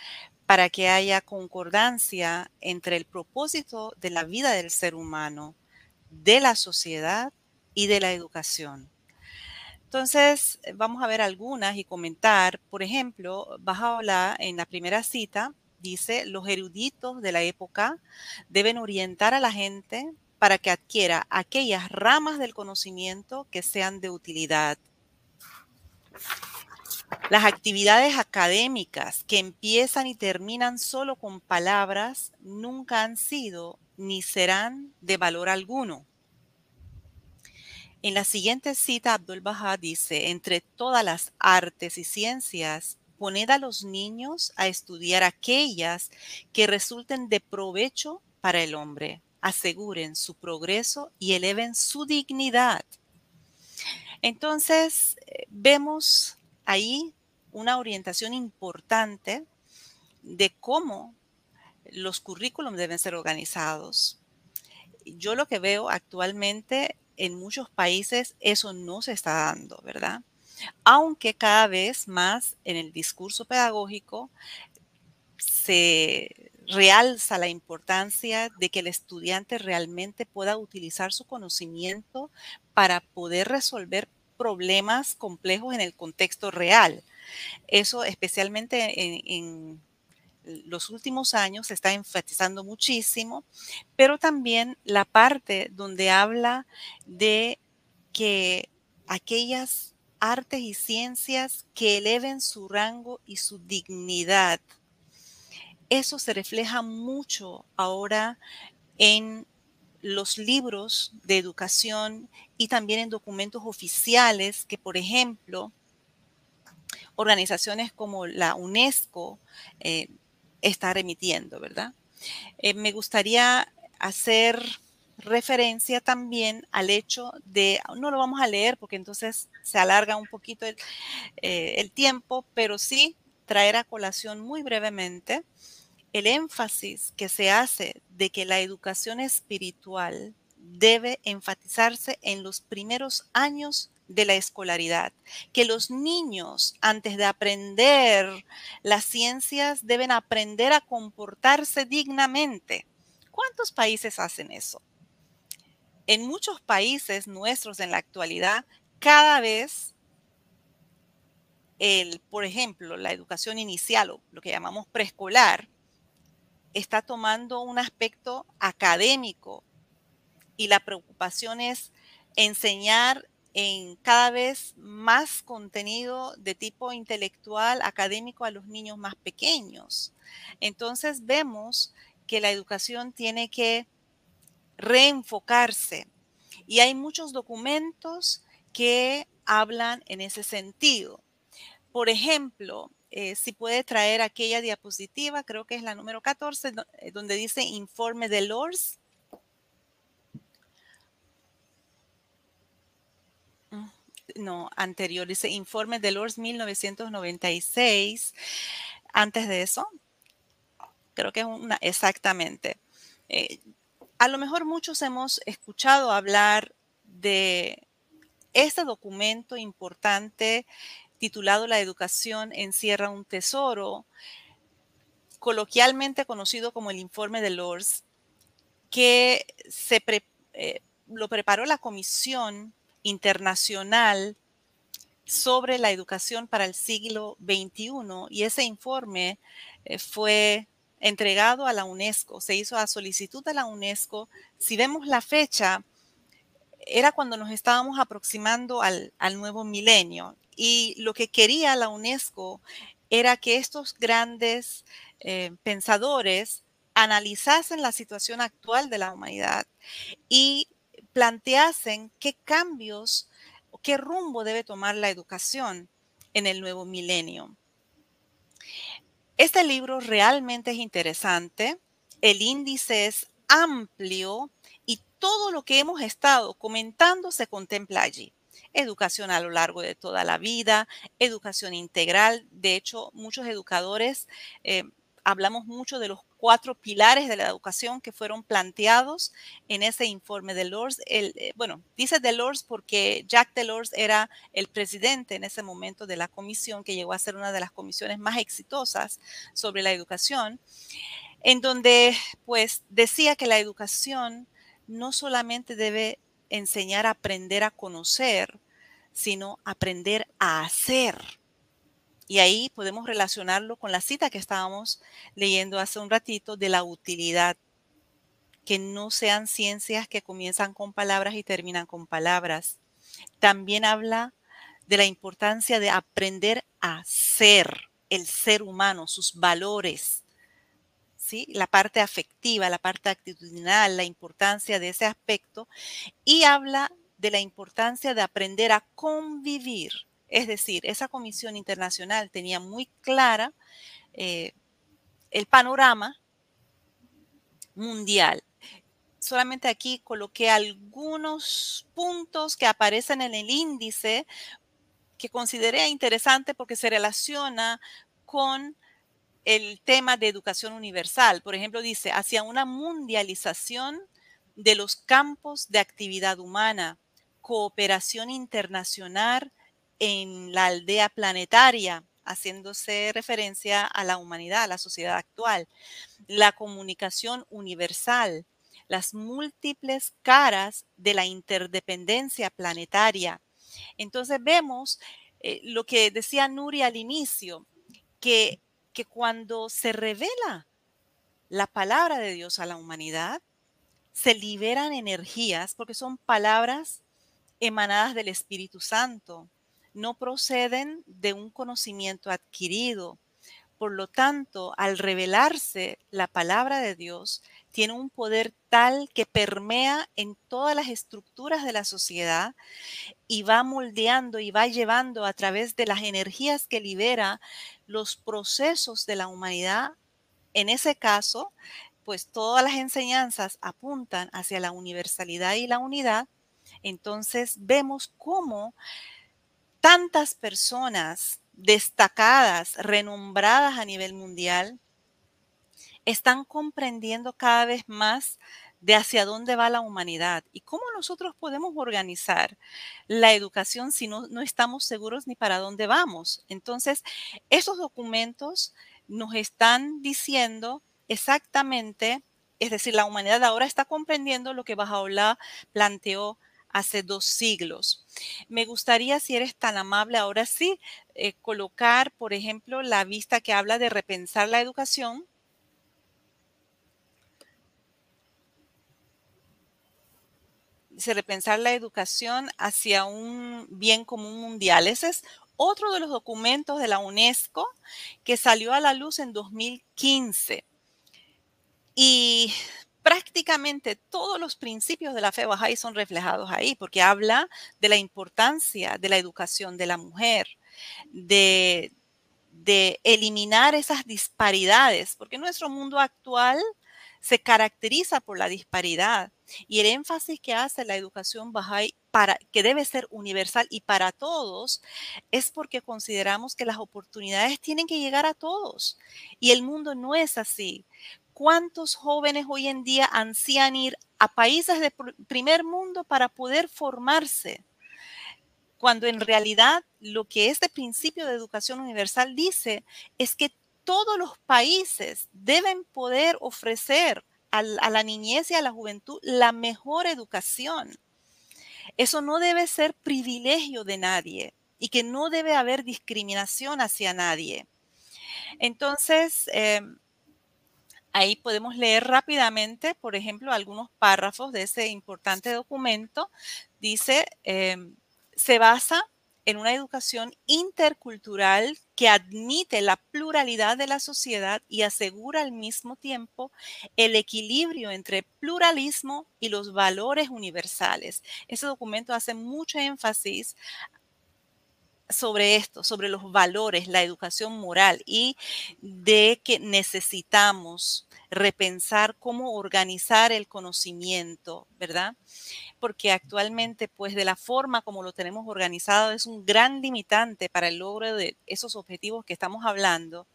para que haya concordancia entre el propósito de la vida del ser humano, de la sociedad y de la educación. Entonces, vamos a ver algunas y comentar. Por ejemplo, hablar en la primera cita dice, los eruditos de la época deben orientar a la gente para que adquiera aquellas ramas del conocimiento que sean de utilidad. Las actividades académicas que empiezan y terminan solo con palabras nunca han sido ni serán de valor alguno. En la siguiente cita, Abdul Baha dice, entre todas las artes y ciencias, poned a los niños a estudiar aquellas que resulten de provecho para el hombre, aseguren su progreso y eleven su dignidad. Entonces, eh, vemos ahí una orientación importante de cómo los currículums deben ser organizados. Yo lo que veo actualmente en muchos países, eso no se está dando, ¿verdad? aunque cada vez más en el discurso pedagógico se realza la importancia de que el estudiante realmente pueda utilizar su conocimiento para poder resolver problemas complejos en el contexto real. Eso especialmente en, los últimos años se está enfatizando muchísimo, pero también la parte donde habla de que aquellas artes y ciencias que eleven su rango y su dignidad. Eso se refleja mucho ahora en los libros de educación y también en documentos oficiales que, por ejemplo, organizaciones como la UNESCO eh, está remitiendo, ¿verdad? Eh, me gustaría hacer referencia también al hecho de, no lo vamos a leer porque entonces se alarga un poquito el, eh, el tiempo, pero sí traer a colación muy brevemente el énfasis que se hace de que la educación espiritual debe enfatizarse en los primeros años de la escolaridad, que los niños antes de aprender las ciencias deben aprender a comportarse dignamente. ¿Cuántos países hacen eso? en muchos países nuestros en la actualidad, cada vez, el, por ejemplo, la educación inicial o lo que llamamos preescolar, está tomando un aspecto académico y la preocupación es enseñar en cada vez más contenido de tipo intelectual, académico a los niños más pequeños. Entonces vemos que la educación tiene que reenfocarse. Y hay muchos documentos que hablan en ese sentido. Por ejemplo, eh, si puede traer aquella diapositiva, creo que es la número 14, eh, donde dice informe de LORS. Mm, no, anterior, dice informe de LORS 1996. Antes de eso, creo que es una, exactamente. Eh, a lo mejor muchos hemos escuchado hablar de este documento importante titulado La educación encierra un tesoro, coloquialmente conocido como el informe de Lors, que se eh, lo preparó la Comisión Internacional sobre la Educación para el siglo XXI y ese informe eh, fue entregado a la UNESCO, se hizo a solicitud de la UNESCO. Si vemos la fecha, era cuando nos estábamos aproximando al, nuevo milenio y lo que quería la UNESCO era que estos grandes eh, pensadores analizasen la situación actual de la humanidad y planteasen qué cambios qué rumbo debe tomar la educación en el nuevo milenio. Este libro realmente es interesante, el índice es amplio y todo lo que hemos estado comentando se contempla allí educación a lo largo de toda la vida, educación integral. De hecho, muchos educadores eh, hablamos mucho de los cuatro pilares de la educación que fueron planteados en ese informe de Lords. Eh, bueno, dice de Lords porque Jack Delors era el presidente en ese momento de la comisión que llegó a ser una de las comisiones más exitosas sobre la educación, en donde pues decía que la educación no solamente debe enseñar a aprender a conocer, sino aprender a hacer. Y ahí podemos relacionarlo con la cita que estábamos leyendo hace un ratito de la utilidad. Que no sean ciencias que comienzan con palabras y terminan con palabras. También habla de la importancia de aprender a ser el ser humano, sus valores, la parte afectiva, la parte actitudinal, la importancia de ese aspecto. Y habla de la importancia de aprender a convivir es decir, esa comisión internacional tenía muy clara eh, el panorama mundial. Solamente aquí coloqué algunos puntos que aparecen en el índice que consideré interesante porque se relaciona con el tema de educación universal. Por ejemplo, dice, hacia una mundialización de los campos de actividad humana, cooperación internacional, en la aldea planetaria, haciéndose referencia a la humanidad, a la sociedad actual. La comunicación universal, las múltiples caras de la interdependencia planetaria. Entonces vemos eh, lo que decía Nuri al inicio, que, que cuando se revela la palabra de Dios a la humanidad, se liberan energías porque son palabras emanadas del Espíritu Santo, no proceden de un conocimiento adquirido. Por lo tanto, al revelarse la palabra de Dios, tiene un poder tal que permea en todas las estructuras de la sociedad y va moldeando y va llevando a través de las energías que libera los procesos de la humanidad. En ese caso, pues todas las enseñanzas apuntan hacia la universalidad y la unidad. Entonces vemos cómo tantas personas destacadas, renombradas a nivel mundial, están comprendiendo cada vez más de hacia dónde va la humanidad y cómo nosotros podemos organizar la educación si no, no estamos seguros ni para dónde vamos. Entonces, esos documentos nos están diciendo exactamente, es decir, la humanidad ahora está comprendiendo lo que Bajaola planteó hace dos siglos. Me gustaría, si eres tan amable, ahora sí, eh, colocar, por ejemplo, la vista que habla de repensar la educación. Dice repensar la educación hacia un bien común mundial. Ese es otro de los documentos de la UNESCO que salió a la luz en 2015. Y prácticamente todos los principios de la fe Bahá'í son reflejados ahí, porque habla de la importancia de la educación de la mujer, de, de eliminar esas disparidades, porque nuestro mundo actual se caracteriza por la disparidad y el énfasis que hace la educación Bahá'í para que debe ser universal y para todos es porque consideramos que las oportunidades tienen que llegar a todos y el mundo no es así. ¿Cuántos jóvenes hoy en día ansían ir a países de primer mundo para poder formarse? Cuando en realidad lo que este principio de educación universal dice es que todos los países deben poder ofrecer a la niñez y a la juventud la mejor educación. Eso no debe ser privilegio de nadie y que no debe haber discriminación hacia nadie. Entonces, em, Ahí podemos leer rápidamente, por ejemplo, algunos párrafos de ese importante documento. Dice, em, se basa en una educación intercultural que admite la pluralidad de la sociedad y asegura al mismo tiempo el equilibrio entre pluralismo y los valores universales. Ese documento hace mucho énfasis sobre esto, sobre los valores, la educación moral y de que necesitamos repensar cómo organizar el conocimiento, ¿verdad? Porque actualmente, pues de la forma como lo tenemos organizado, es un gran limitante para el logro de esos objetivos que estamos hablando.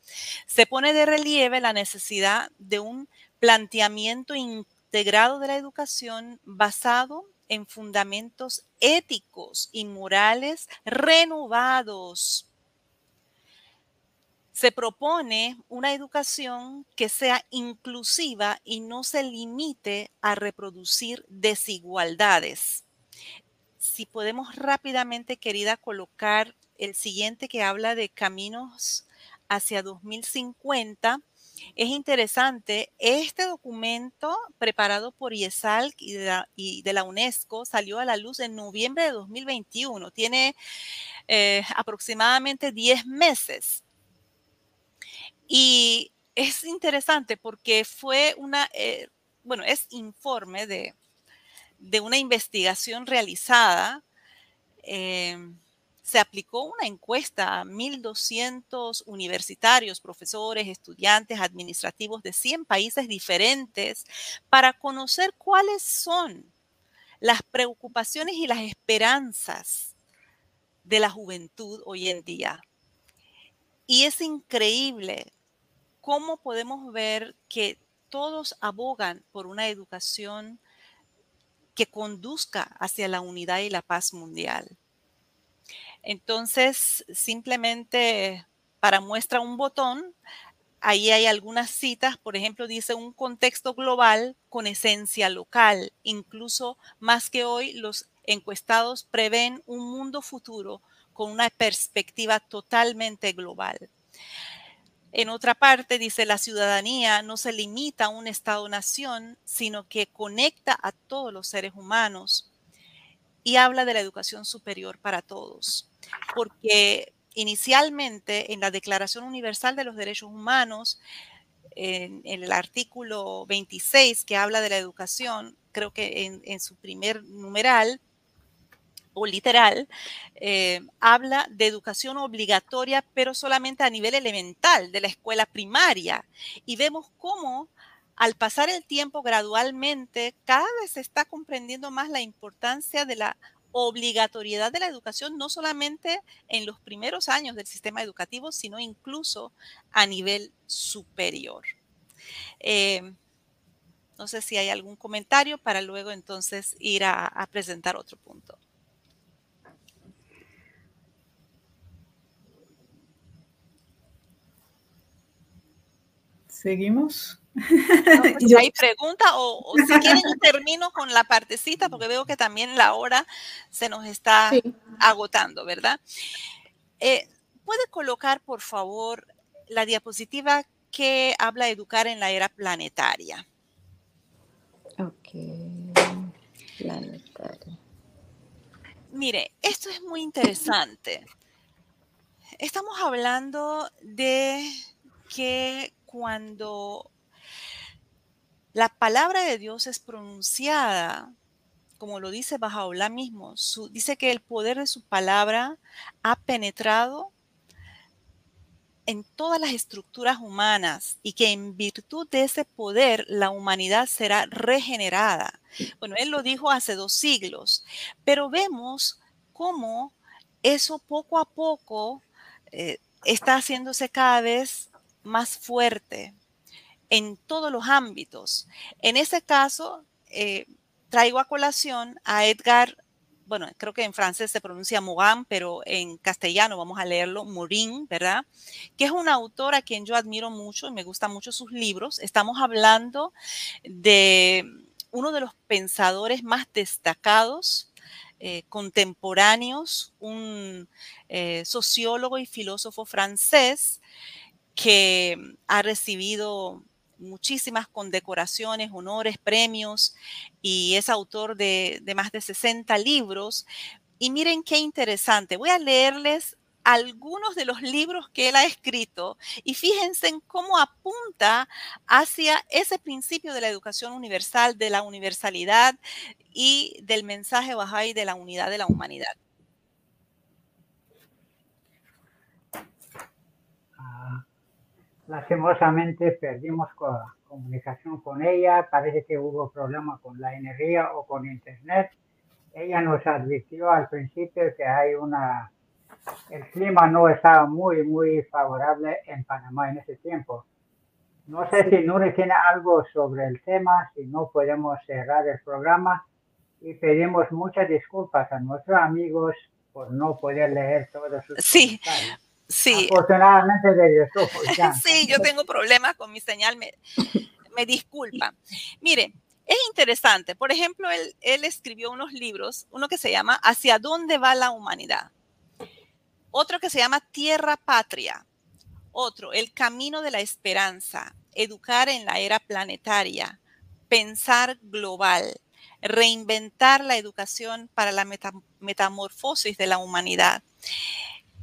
Se pone de relieve la necesidad de un planteamiento integrado de la educación basado en fundamentos éticos y morales renovados. Se propone una educación que sea inclusiva y no se limite a reproducir desigualdades. Si podemos rápidamente, querida, colocar el siguiente que habla de caminos hacia 2050, es interesante, este documento preparado por IESALC y de, la, UNESCO salió a la luz en noviembre de 2021, tiene eh, aproximadamente 10 meses. Y es interesante porque fue una, eh, bueno, es informe de, de, una investigación realizada. Eh, se aplicó una encuesta a 1.200 universitarios, profesores, estudiantes, administrativos de 100 países diferentes para conocer cuáles son las preocupaciones y las esperanzas de la juventud hoy en día. Y es increíble cómo podemos ver que todos abogan por una educación que conduzca hacia la unidad y la paz mundial. Entonces, simplemente para muestra un botón, ahí hay algunas citas, por ejemplo, dice un contexto global con esencia local. Incluso más que hoy, los encuestados prevén un mundo futuro con una perspectiva totalmente global. En otra parte dice, la ciudadanía no se limita a un Estado-nación, sino que conecta a todos los seres humanos y habla de la educación superior para todos, porque inicialmente en la Declaración Universal de los Derechos Humanos, en, el artículo 26 que habla de la educación, creo que en, su primer numeral, o literal, eh, habla de educación obligatoria, pero solamente a nivel elemental de la escuela primaria. Y vemos cómo al pasar el tiempo gradualmente, cada vez se está comprendiendo más la importancia de la obligatoriedad de la educación, no solamente en los primeros años del sistema educativo, sino incluso a nivel superior. Eh, no sé si hay algún comentario para luego entonces ir a presentar otro punto. Seguimos. si hay pregunta o, si quieren termino con la partecita porque veo que también la hora se nos está agotando, ¿verdad? Eh, ¿Puede colocar, por favor, la diapositiva que habla de educar en la era planetaria? Ok, planetaria. Mire, esto es muy interesante. Estamos hablando de que cuando la palabra de Dios es pronunciada, como lo dice Bajaola mismo, dice que el poder de su palabra ha penetrado en todas las estructuras humanas y que en virtud de ese poder la humanidad será regenerada. Bueno, él lo dijo hace dos siglos, pero vemos cómo eso poco a poco eh, está haciéndose cada vez más fuerte en todos los ámbitos. En ese caso, eh, traigo a colación a Edgar, bueno, creo que en francés se pronuncia Morin, pero en castellano vamos a leerlo Morin, ¿verdad? Que es un autor a quien yo admiro mucho y me gustan mucho sus libros. Estamos hablando de uno de los pensadores más destacados eh, contemporáneos, un eh, sociólogo y filósofo francés que ha recibido muchísimas condecoraciones, honores, premios y es autor de, más de 60 libros, Y miren qué interesante. Voy a leerles algunos de los libros que él ha escrito y fíjense en cómo apunta hacia ese principio de la educación universal, de la universalidad y del mensaje Bahá'í de la unidad de la humanidad. Lastimosamente perdimos comunicación con ella, parece que hubo problema con la energía o con internet. Ella nos advirtió al principio que hay una el clima no estaba muy, muy favorable en Panamá en ese tiempo. No sé si Nuri tiene algo sobre el tema, si no podemos cerrar el programa. Y pedimos muchas disculpas a nuestros amigos por no poder leer todos sus Sí, sí. Afortunadamente de Sí, yo tengo problemas con mi señal, me, me disculpa. Mire, es interesante. Por ejemplo, él, él escribió unos libros, uno que se llama ¿Hacia dónde va la humanidad? Otro que se llama Tierra Patria. Otro, El Camino de la Esperanza. Educar en la era planetaria. Pensar global. Reinventar la educación para la metamorfosis de la humanidad.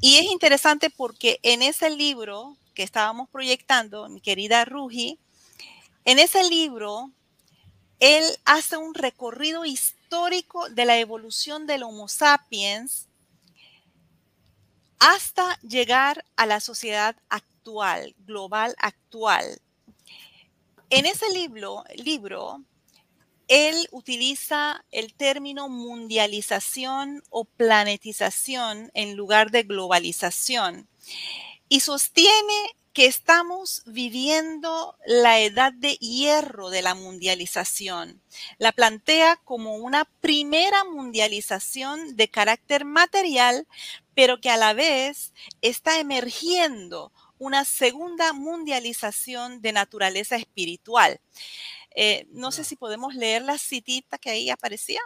Y es interesante porque en ese libro que estábamos proyectando, mi querida Ruji, en ese libro, él hace un recorrido histórico de la evolución del Homo sapiens hasta llegar a la sociedad actual, global actual. En ese libro, libro él utiliza el término mundialización o planetización en lugar de globalización y sostiene que estamos viviendo la edad de hierro de la mundialización. La plantea como una primera mundialización de carácter material, pero que a la vez está emergiendo una segunda mundialización de naturaleza espiritual. Eh, no sé si podemos leer la citita que ahí aparecía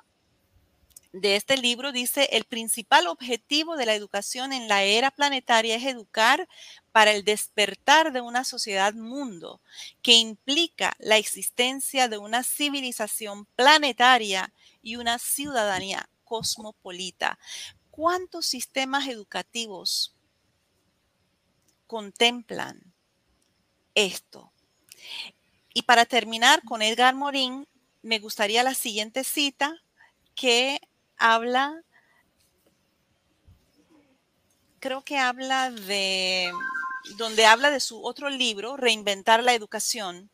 de este libro dice, el principal objetivo de la educación en la era planetaria es educar para el despertar de una sociedad mundo, que implica la existencia de una civilización planetaria y una ciudadanía cosmopolita. ¿Cuántos sistemas educativos contemplan esto? Y para terminar con Edgar Morin, me gustaría la siguiente cita que habla, creo que habla de, donde habla de su otro libro, Reinventar la Educación.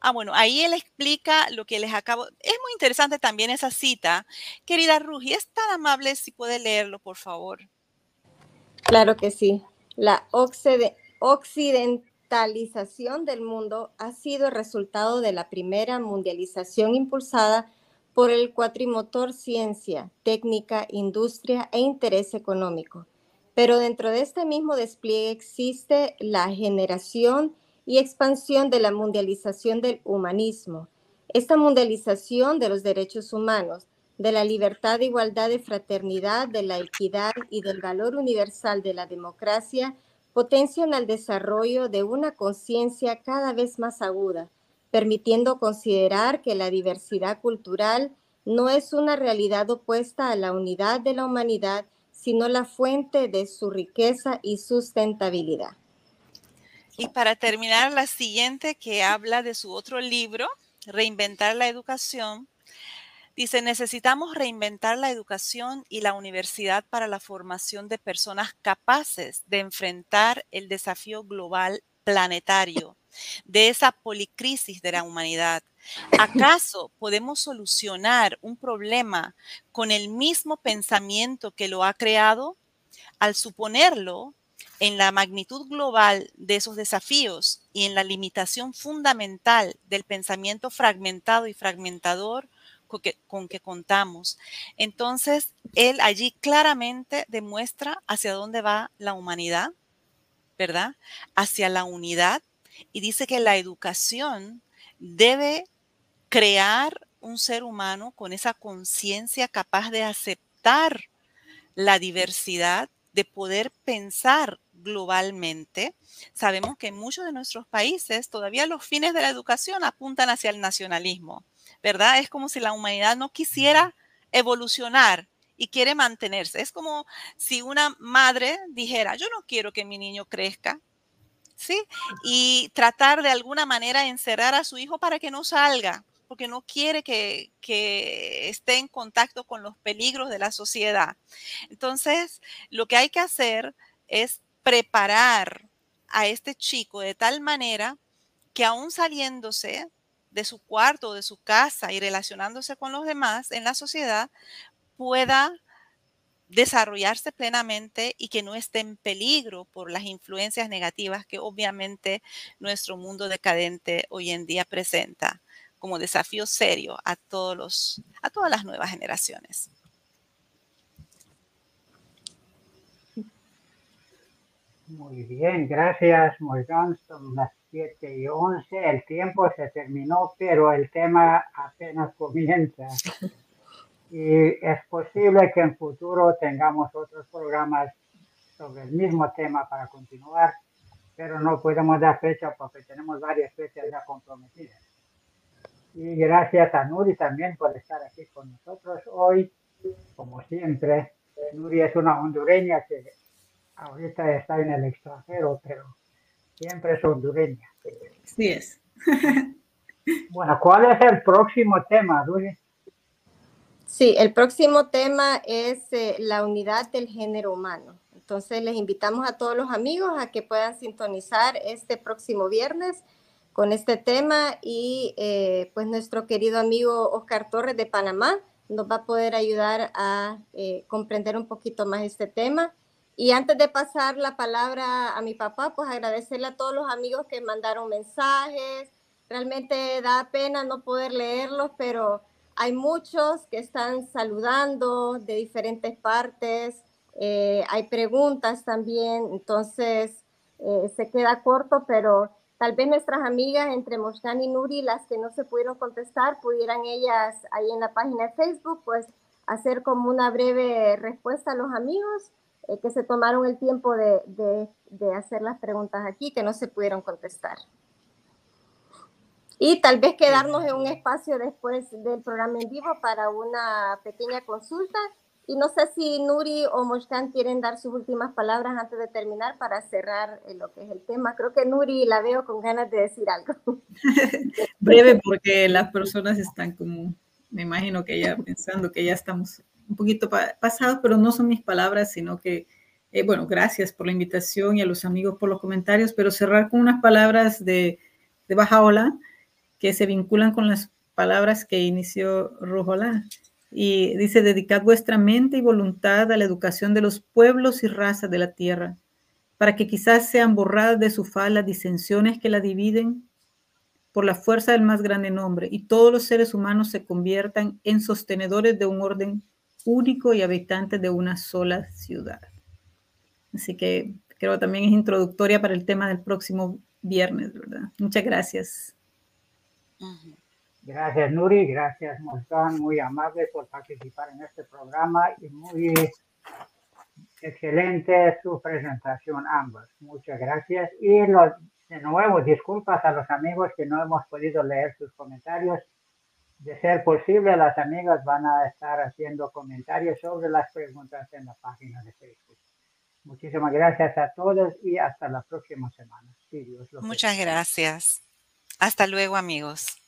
Ah, bueno, ahí él explica lo que les acabo. Es muy interesante también esa cita. Querida Rugi, es tan amable si puede leerlo, por favor. Claro que sí. La occidentalización del mundo ha sido resultado de la primera mundialización impulsada por el cuatrimotor ciencia, técnica, industria e interés económico. Pero dentro de este mismo despliegue existe la generación y expansión de la mundialización del humanismo. Esta mundialización de los derechos humanos, de la libertad, igualdad, de fraternidad, de la equidad y del valor universal de la democracia potencian el desarrollo de una conciencia cada vez más aguda, permitiendo considerar que la diversidad cultural no es una realidad opuesta a la unidad de la humanidad, sino la fuente de su riqueza y sustentabilidad. Y para terminar, la siguiente que habla de su otro libro, Reinventar la Educación, dice, necesitamos reinventar la educación y la universidad para la formación de personas capaces de enfrentar el desafío global planetario de esa policrisis de la humanidad. ¿Acaso podemos solucionar un problema con el mismo pensamiento que lo ha creado? Al suponerlo, en la magnitud global de esos desafíos y en la limitación fundamental del pensamiento fragmentado y fragmentador con que, con que, contamos. Entonces, él allí claramente demuestra hacia dónde va la humanidad, ¿verdad? Hacia la unidad y dice que la educación debe crear un ser humano con esa conciencia capaz de aceptar la diversidad, de poder pensar globalmente. Sabemos que en muchos de nuestros países todavía los fines de la educación apuntan hacia el nacionalismo, ¿verdad? Es como si la humanidad no quisiera evolucionar y quiere mantenerse. Es como si una madre dijera, yo no quiero que mi niño crezca, ¿sí? Y tratar de alguna manera encerrar a su hijo para que no salga, porque no quiere que, que, esté en contacto con los peligros de la sociedad. Entonces, lo que hay que hacer es preparar a este chico de tal manera que aún saliéndose de su cuarto, de su casa y relacionándose con los demás en la sociedad, pueda desarrollarse plenamente y que no esté en peligro por las influencias negativas que obviamente nuestro mundo decadente hoy en día presenta como desafío serio a todos los a todas las nuevas generaciones. Muy bien, gracias Morgan. Son 7 y 11. El tiempo se terminó, pero el tema apenas comienza. Y es posible que en futuro tengamos otros programas sobre el mismo tema para continuar, pero no podemos dar fecha porque tenemos varias fechas ya comprometidas. Y gracias a Nuri también por estar aquí con nosotros hoy, como siempre. Nuri es una hondureña que ahorita está en el extranjero, pero siempre es hondureña. Sí es. bueno, ¿cuál es el próximo tema, Nuri? Sí, el próximo tema es eh, la unidad del género humano. Entonces les invitamos a todos los amigos a que puedan sintonizar este próximo viernes con este tema y eh, pues nuestro querido amigo Oscar Torres de Panamá nos va a poder ayudar a eh, comprender un poquito más este tema. Y antes de pasar la palabra a mi papá, pues agradecerle a todos los amigos que mandaron mensajes. Realmente da pena no poder leerlos, pero hay muchos que están saludando de diferentes partes, eh, hay preguntas también, entonces eh, se queda corto, pero tal vez nuestras amigas entre Moshan y Nuri, las que no se pudieron contestar, pudieran ellas ahí en la página de Facebook, pues hacer como una breve respuesta a los amigos eh, que se tomaron el tiempo de, de hacer las preguntas aquí, que no se pudieron contestar y tal vez quedarnos en un espacio después del programa en vivo para una pequeña consulta. Y no sé si Nuri o Moshkan quieren dar sus últimas palabras antes de terminar para cerrar eh, lo que es el tema. Creo que Nuri la veo con ganas de decir algo. Breve porque las personas están como, me imagino que ya pensando que ya estamos un poquito pasados, pero no son mis palabras, sino que, eh, bueno, gracias por la invitación y a los amigos por los comentarios, pero cerrar con unas palabras de, de Baja Ola que se vinculan con las palabras que inició Rujolá. Y dice, dedicad vuestra mente y voluntad a la educación de los pueblos y razas de la tierra, para que quizás sean borradas de su faz las disensiones que la dividen por la fuerza del más grande nombre, y todos los seres humanos se conviertan en sostenedores de un orden único y habitantes de una sola ciudad. Así que creo también es introductoria para el tema del próximo viernes, ¿verdad? Muchas gracias. Gracias Nuri, gracias Monzón, muy amable por participar en este programa y muy excelente su presentación ambos. Muchas gracias y de nuevo disculpas a los amigos que no hemos podido leer sus comentarios de ser posible, las amigas van a estar haciendo comentarios sobre las preguntas en la página de Facebook. Muchísimas gracias a todos y hasta la próxima semana. Sí, Dios Muchas gracias. Hasta luego, amigos.